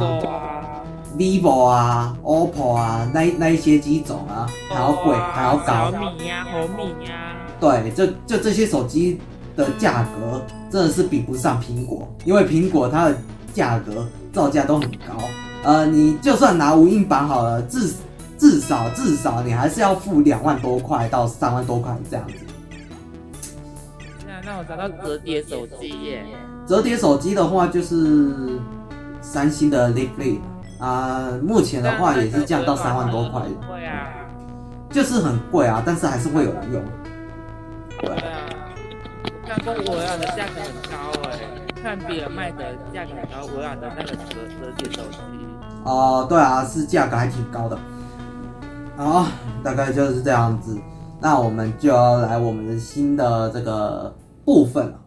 vivo 啊、OPPO 啊，那那一些机种啊，还要贵，还要高。小米呀、啊，红米呀、啊。对，就就这些手机的价格真的是比不上苹果，因为苹果它的价格造价都很高。呃，你就算拿无印版好了，至至少至少你还是要付两万多块到三万多块这样子。那我找到折叠手机耶。折叠手机的话，就是三星的 Leaf Flip 啊，目前的话也是降到三万多块。对啊，就是很贵啊，但是还是会有人用。对啊，看过微软的价格很高哎，看别人卖的价格很高，微软的那个折折叠手机。哦，对啊，是价格还挺高的。好，大概就是这样子。那我们就要来我们的新的这个。部分了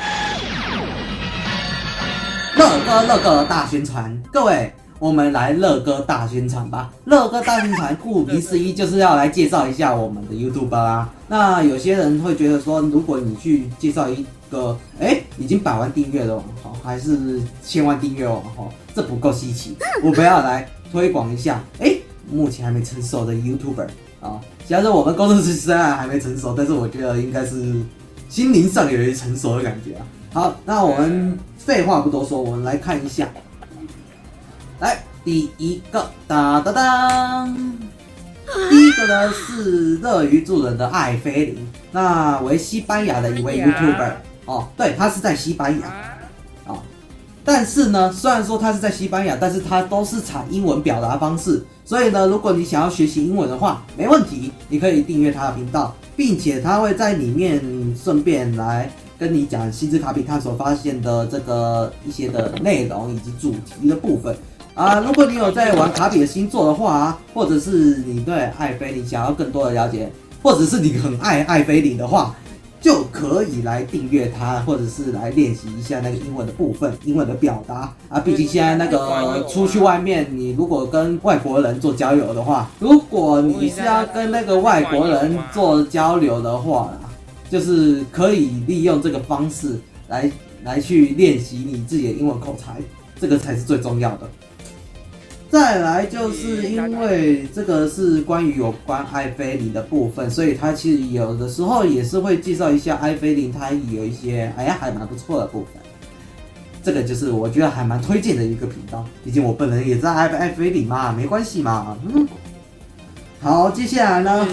乐哥乐哥大宣传，各位，我们来乐哥大宣传吧。乐哥大宣传，顾名思义就是要来介绍一下我们的 YouTuber 啊。那有些人会觉得说，如果你去介绍一个，哎，已经百万订阅的网红，还是千万订阅网红，这不够稀奇。我不要来推广一下，哎，目前还没成熟的 YouTuber 啊。虽然说我们工作室虽然还没成熟，但是我觉得应该是。心灵上有一成熟的感觉啊！好，那我们废话不多说，我们来看一下。来，第一个，哒哒哒，第一个呢是乐于助人的艾菲林，那为西班牙的一位 YouTuber 哦，对，他是在西班牙啊。但是呢，虽然说他是在西班牙，但是他都是采英文表达方式，所以呢，如果你想要学习英文的话，没问题，你可以订阅他的频道。并且他会在里面顺便来跟你讲西之卡比探所发现的这个一些的内容以及主题的部分啊。如果你有在玩卡比的星座的话，或者是你对艾菲林想要更多的了解，或者是你很爱艾菲林的话，就可以来订阅它，或者是来练习一下那个英文的部分，英文的表达啊。毕竟现在那个出去外面，你如果跟外国人做交流的话，如果你是要跟那个外国人做交流的话，就是可以利用这个方式来来去练习你自己的英文口才，这个才是最重要的。再来就是因为这个是关于有关艾菲林的部分，所以它其实有的时候也是会介绍一下艾菲林，它有一些哎呀还蛮不错的部分。这个就是我觉得还蛮推荐的一个频道，毕竟我本人也在艾艾菲林嘛，没关系嘛。嗯，好，接下来呢？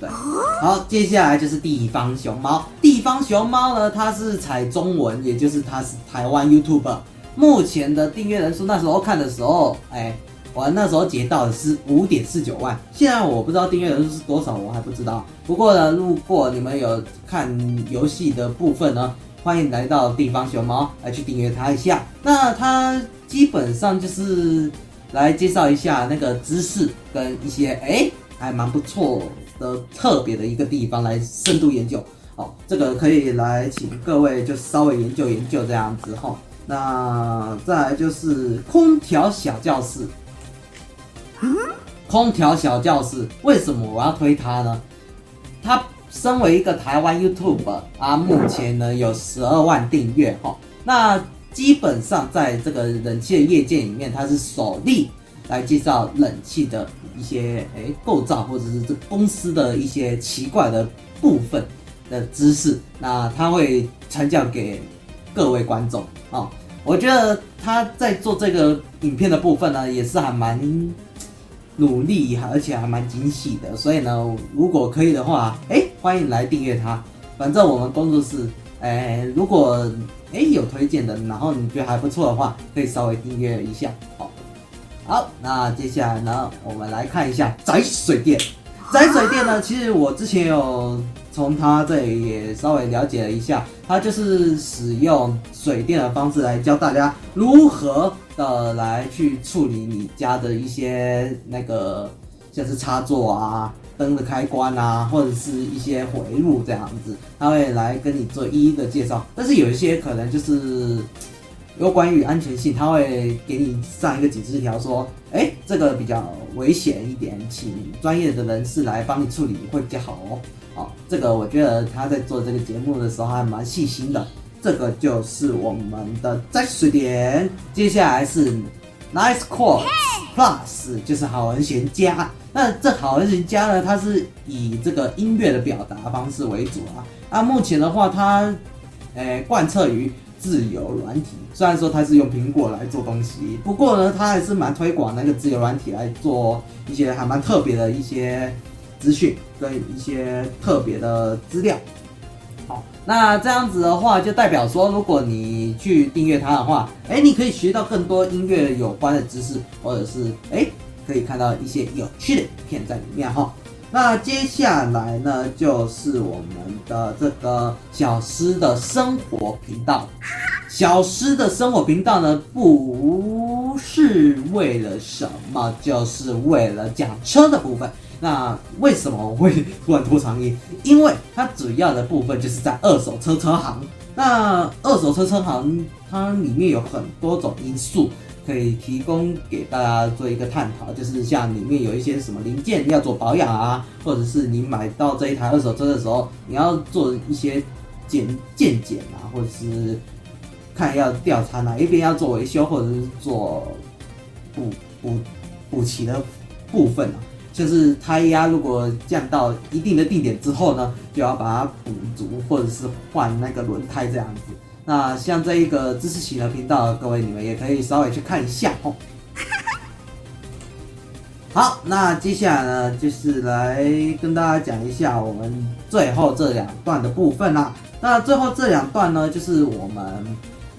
对，好，接下来就是地方熊猫。地方熊猫呢，它是采中文，也就是它是台湾 YouTuber。目前的订阅人数，那时候看的时候，哎，我那时候截到的是五点四九万。现在我不知道订阅人数是多少，我还不知道。不过呢，如果你们有看游戏的部分呢，欢迎来到地方熊猫来去订阅他一下。那他基本上就是来介绍一下那个知识跟一些哎还蛮不错的特别的一个地方来深度研究。哦，这个可以来请各位就稍微研究研究这样子哈。那再来就是空调小教室，空调小教室为什么我要推它呢？它身为一个台湾 YouTuber 啊，目前呢有十二万订阅哈。那基本上在这个冷气的业界里面，它是首例来介绍冷气的一些诶构造，或者是这公司的一些奇怪的部分的知识。那它会传教给各位观众啊。我觉得他在做这个影片的部分呢，也是还蛮努力，而且还蛮惊喜的。所以呢，如果可以的话，哎，欢迎来订阅他。反正我们工作室，哎，如果哎有推荐的，然后你觉得还不错的话，可以稍微订阅一下。好，好，那接下来呢，我们来看一下宅水电。宅水电呢，其实我之前有从他这里也稍微了解了一下，他就是使用水电的方式来教大家如何的来去处理你家的一些那个像是插座啊、灯的开关啊，或者是一些回路这样子，他会来跟你做一一的介绍。但是有一些可能就是。有关于安全性，他会给你上一个警示条，说，哎，这个比较危险一点，请专业的人士来帮你处理会比较好哦。好，这个我觉得他在做这个节目的时候还蛮细心的。这个就是我们的宅水电，接下来是 Nice Quartz Plus，就是好人闲家。那这好人闲家呢，它是以这个音乐的表达方式为主啊。那目前的话，它，诶，贯彻于。自由软体，虽然说它是用苹果来做东西，不过呢，它还是蛮推广那个自由软体来做一些还蛮特别的一些资讯跟一些特别的资料。好，那这样子的话，就代表说，如果你去订阅它的话，哎，你可以学到更多音乐有关的知识，或者是哎，可以看到一些有趣的影片在里面哈。那接下来呢，就是我们的这个小狮的生活频道。小狮的生活频道呢，不是为了什么，就是为了讲车的部分。那为什么我会突然拖长音？因为它主要的部分就是在二手车车行。那二手车车行它里面有很多种因素。可以提供给大家做一个探讨，就是像里面有一些什么零件要做保养啊，或者是你买到这一台二手车的时候，你要做一些检鉴检啊，或者是看要调查哪一边要做维修，或者是做补补补齐的部分啊，就是胎压如果降到一定的定点之后呢，就要把它补足，或者是换那个轮胎这样子。那像这一个知识型的频道，各位你们也可以稍微去看一下哦。好，那接下来呢，就是来跟大家讲一下我们最后这两段的部分啦。那最后这两段呢，就是我们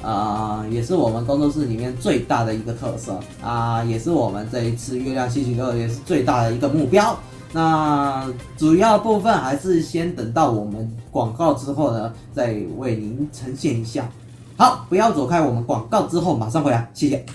啊、也是我们工作室里面最大的一个特色啊、也是我们这一次月亮星期六也是最大的一个目标。那主要部分还是先等到我们广告之后呢，再为您呈现一下。好，不要走开，我们广告之后马上回来，谢谢。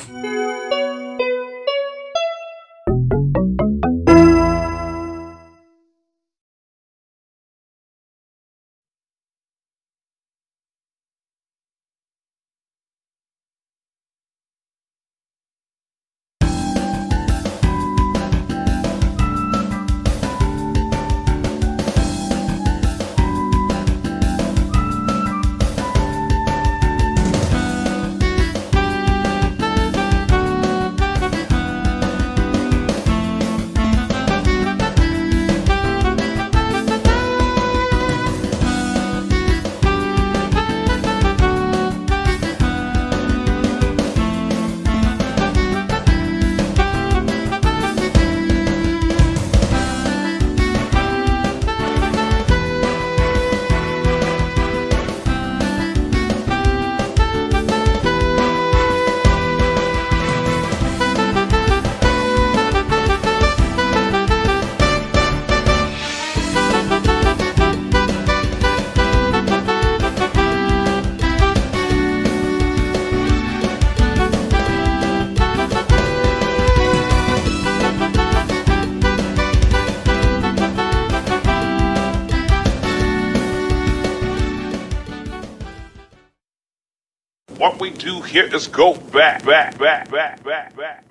Do here is go back, back, back, back, back, back, back, back.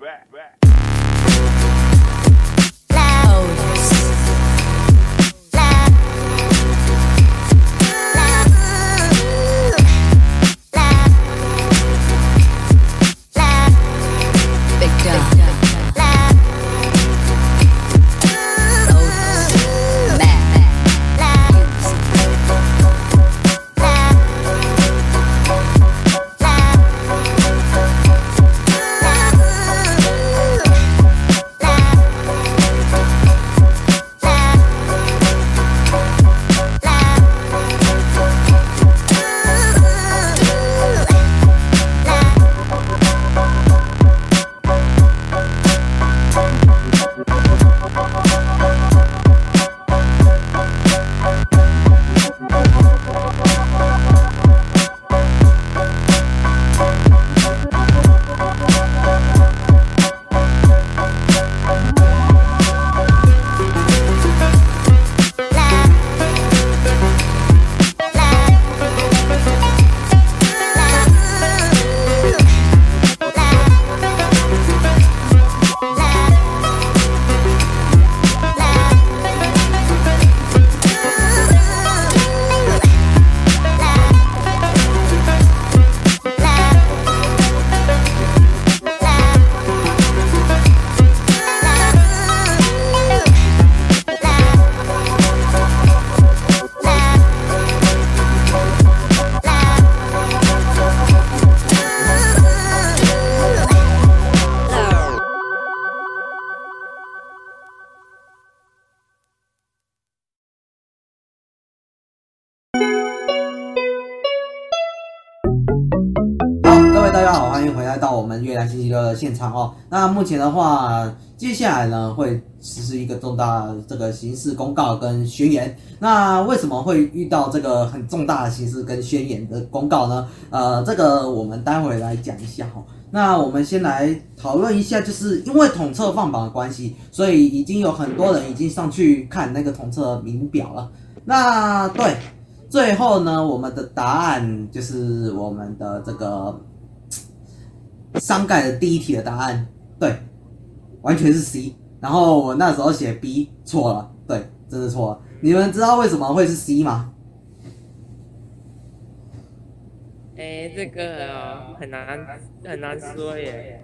现场哦。那目前的话，接下来呢会实施一个重大这个刑事公告跟宣言。那为什么会遇到这个很重大的刑事跟宣言的公告呢？呃，这个我们待会来讲一下哈。那我们先来讨论一下，就是因为统测放榜的关系，所以已经有很多人已经上去看那个统测名表了。那对。最后呢，我们的答案就是我们的这个商盖的第一题的答案，对，完全是 C。然后我那时候写 B 错了，对，真的错了。你们知道为什么会是 C 吗？哎，这个很难很难说耶。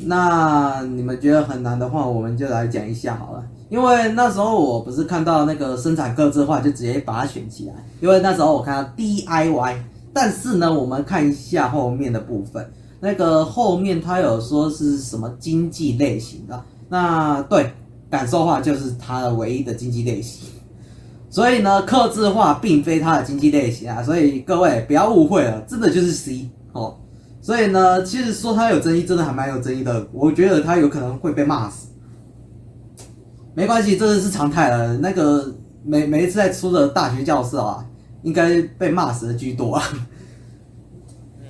那你们觉得很难的话，我们就来讲一下好了。因为那时候我不是看到那个生产个资化，就直接把它选起来。因为那时候我看到 DIY，但是呢，我们看一下后面的部分，那个后面他有说是什么经济类型的。那对，感受化就是它的唯一的经济类型。所以呢，克制化并非它的经济类型啊。所以各位不要误会了，真的就是 C 哦。所以呢，其实说它有争议，真的还蛮有争议的。我觉得它有可能会被骂死。没关系，这个是常态了。那个每每一次在出的大学教授啊，应该被骂死的居多啊。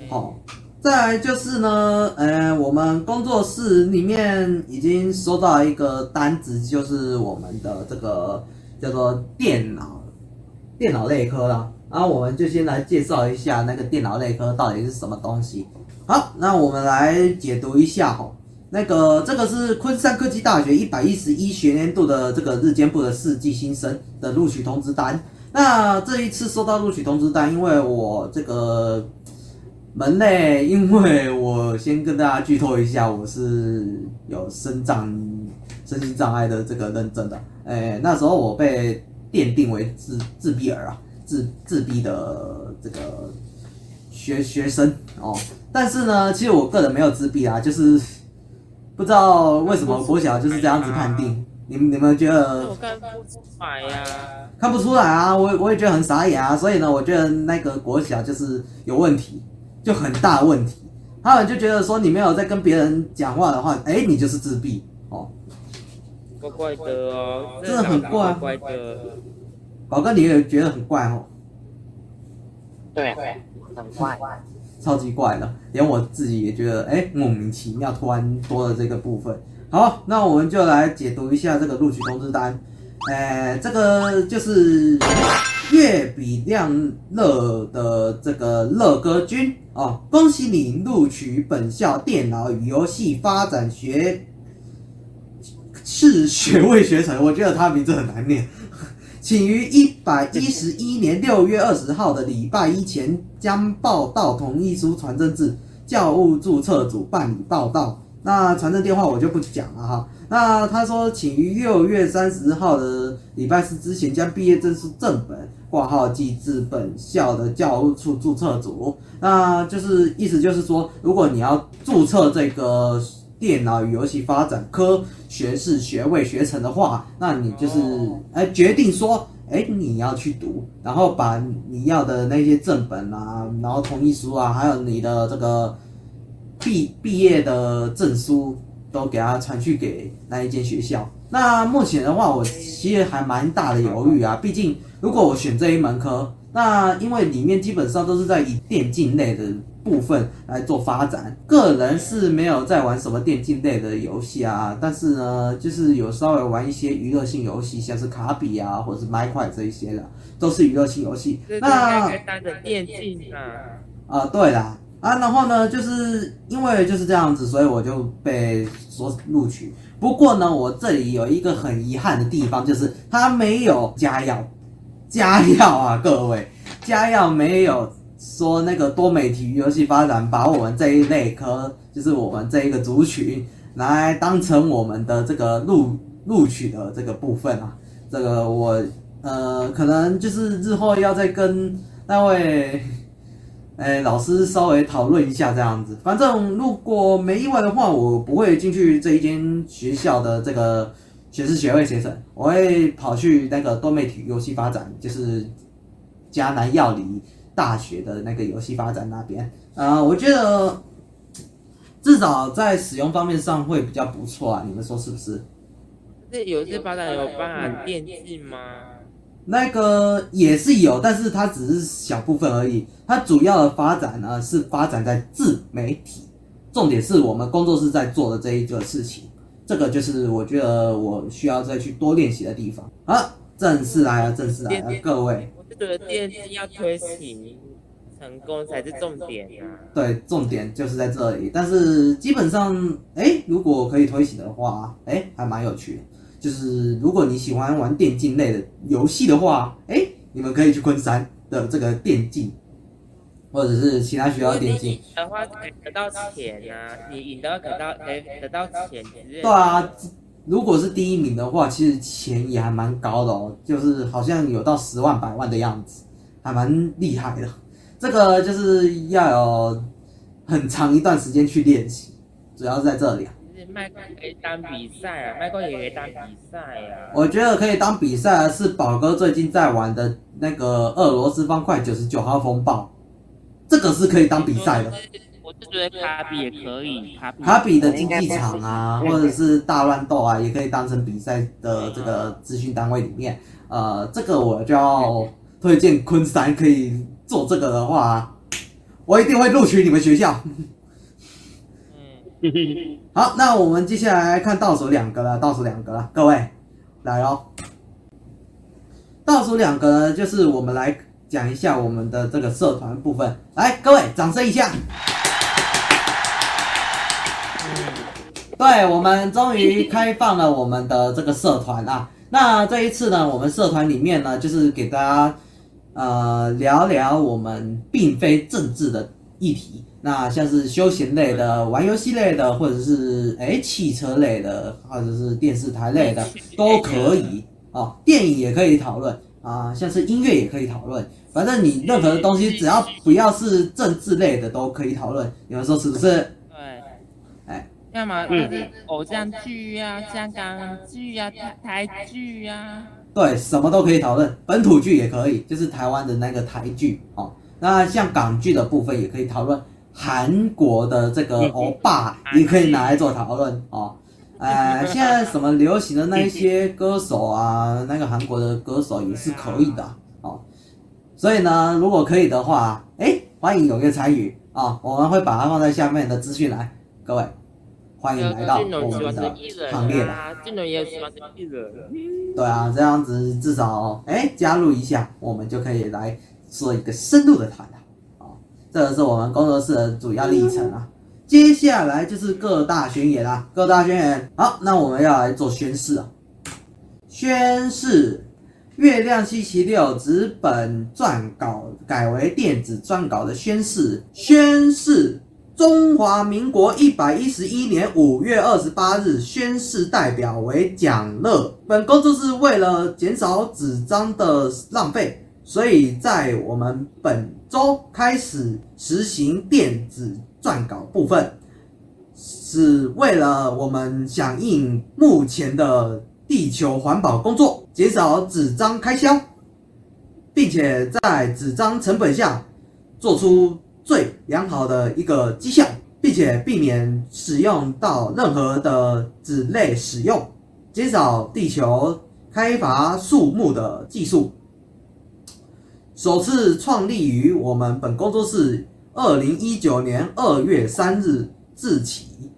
好，再来就是呢，呃，我们工作室里面已经收到一个单子，就是我们的这个叫做电脑电脑类科了。然后我们就先来介绍一下那个电脑类科到底是什么东西。好，那我们来解读一下哈。那个，这个是昆山科技大学一百一十一学年度的这个日间部的四季新生的录取通知单。那这一次收到录取通知单，因为我这个门类，因为我先跟大家剧透一下，我是有身障、身心障碍的这个认证的。哎，那时候我被奠定为自自闭儿啊，自自闭的这个学学生哦。但是呢，其实我个人没有自闭啊，就是。不知道为什么国小就是这样子判定，你们你们觉得？我看不出来呀，看不出来啊，我我也觉得很傻眼啊，所以呢，我觉得那个国小就是有问题，就很大问题。他们就觉得说你没有在跟别人讲话的话，哎，你就是自闭哦。怪怪的哦，真的很怪。怪的。宝哥，你也觉得很怪哦？对，很怪。超级怪的，连我自己也觉得，哎、欸，莫名其妙，突然多了这个部分。好，那我们就来解读一下这个录取通知单。哎、欸，这个就是乐比亮乐的这个乐哥君哦，恭喜你录取本校电脑与游戏发展学士学位学程。我觉得他名字很难念。请于一百一十一年六月二十号的礼拜一前将报到同意书传真至教务注册组办理报到。那传真电话我就不讲了哈。那他说，请于六月三十号的礼拜四之前将毕业证书正本挂号寄至本校的教务处注册组。那就是意思就是说，如果你要注册这个。电脑与游戏发展科学士学位学程的话，那你就是哎决定说哎你要去读，然后把你要的那些正本啊，然后同意书啊，还有你的这个毕毕业的证书都给他传去给那一间学校。那目前的话，我其实还蛮大的犹豫啊，毕竟如果我选这一门科，那因为里面基本上都是在以电竞类的。部分来做发展，个人是没有在玩什么电竞类的游戏啊，但是呢，就是有稍微玩一些娱乐性游戏，像是卡比啊，或者是麦块这一些的，都是娱乐性游戏。那单的电竞啊，啊、呃，对啦，啊，然后呢，就是因为就是这样子，所以我就被所录取。不过呢，我这里有一个很遗憾的地方，就是它没有加药，加药啊，各位，加药没有。说那个多媒体游戏发展，把我们这一类科，就是我们这一个族群，来当成我们的这个录录取的这个部分啊。这个我呃，可能就是日后要再跟那位哎老师稍微讨论一下这样子。反正如果没意外的话，我不会进去这一间学校的这个学士学位学程，我会跑去那个多媒体游戏发展，就是迦南药理。大学的那个游戏发展那边，啊、呃，我觉得至少在使用方面上会比较不错啊，你们说是不是？这游戏发展有包含电竞吗？那个也是有，但是它只是小部分而已。它主要的发展呢是发展在自媒体，重点是我们工作室在做的这一个事情。这个就是我觉得我需要再去多练习的地方。好，正式来了，正式来了，各位。我就觉得电竞要推行成功才是重点啊。对，重点就是在这里。但是基本上，哎，如果可以推行的话，哎，还蛮有趣的。就是如果你喜欢玩电竞类的游戏的话，哎，你们可以去昆山的这个电竞，或者是其他学校电竞的话，可以得到钱啊，你赢的话可到得得到钱。对啊，如果是第一名的话，其实钱也还蛮高的哦，就是好像有到十万、百万的样子，还蛮厉害的。这个就是要有很长一段时间去练习，主要是在这里啊。麦克可以当比赛啊，麦克也可以当比赛啊。我觉得可以当比赛的，是宝哥最近在玩的那个俄罗斯方块九十九号风暴，这个是可以当比赛的。我就觉得卡比也可以，卡比卡比的竞技场啊，或者是大乱斗啊，也可以当成比赛的这个资讯单位里面。呃，这个我就要推荐昆山可以做这个的话，我一定会录取你们学校。好，那我们接下来看倒数两个了，倒数两个了，各位来哦。倒数两个呢，就是我们来讲一下我们的这个社团部分。来，各位掌声一下。对，我们终于开放了我们的这个社团啊。那这一次呢，我们社团里面呢，就是给大家呃聊聊我们并非政治的议题。那像是休闲类的、玩游戏类的，或者是诶汽车类的，或者是电视台类的，都可以哦。电影也可以讨论啊，像是音乐也可以讨论。反正你任何的东西，只要不要是政治类的，都可以讨论。你们说是不是？对。哎，要么就是偶像剧啊、香港剧啊、台台剧啊。对，什么都可以讨论。本土剧也可以，就是台湾的那个台剧哦。那像港剧的部分也可以讨论。韩国的这个欧巴也可以拿来做讨论哦，呃，现在什么流行的那一些歌手啊，那个韩国的歌手也是可以的。哦，所以呢，如果可以的话，哎，欢迎踊跃参与。啊，我们会把它放在下面的资讯栏，各位欢迎来到我们的行列吧。对啊，这样子至少哎加入一下，我们就可以来做一个深度的谈。这个是我们工作室的主要历程啊，接下来就是各大宣言啦，各大宣言。好，那我们要来做宣誓啊。宣誓，月亮星期六纸本撰稿改为电子撰稿的宣誓。宣誓，中华民国一百一十一年五月二十八日，宣誓代表为蒋乐。本工作室为了减少纸张的浪费。所以在我们本周开始实行电子撰稿部分，是为了我们响应目前的地球环保工作，减少纸张开销，并且在纸张成本下做出最良好的一个绩效，并且避免使用到任何的纸类使用，减少地球开伐树木的技术。首次创立于我们本工作室，二零一九年二月三日自起，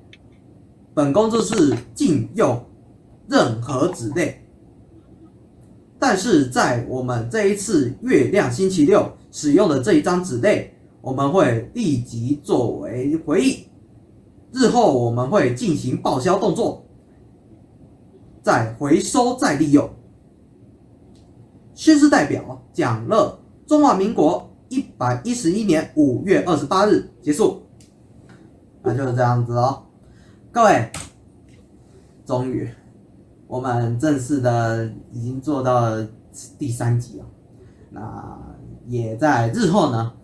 本工作室禁用任何纸类。但是在我们这一次月亮星期六使用的这一张纸类，我们会立即作为回忆，日后我们会进行报销动作，再回收再利用。宣誓代表蒋乐。中华民国一百一十一年五月二十八日结束，那就是这样子哦。各位，终于我们正式的已经做到第三集了。那也在日后呢，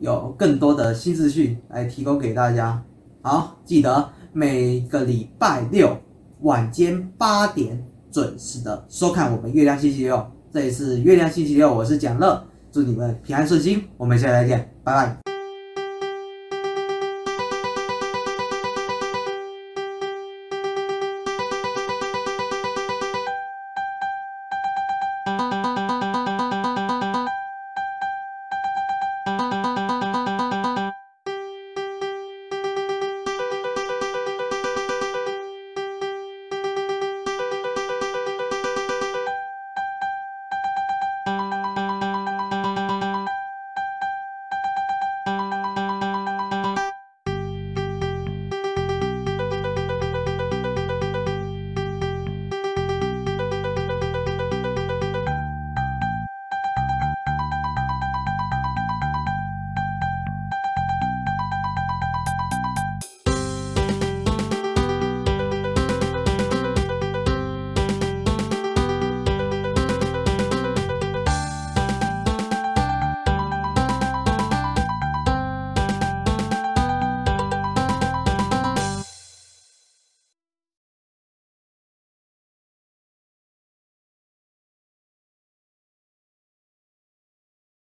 有更多的新资讯来提供给大家。好，记得每个礼拜六晚间八点准时的收看我们月亮星期六。这里是月亮星期六，我是蒋乐。祝你们平安顺心，我们下期再见，拜拜。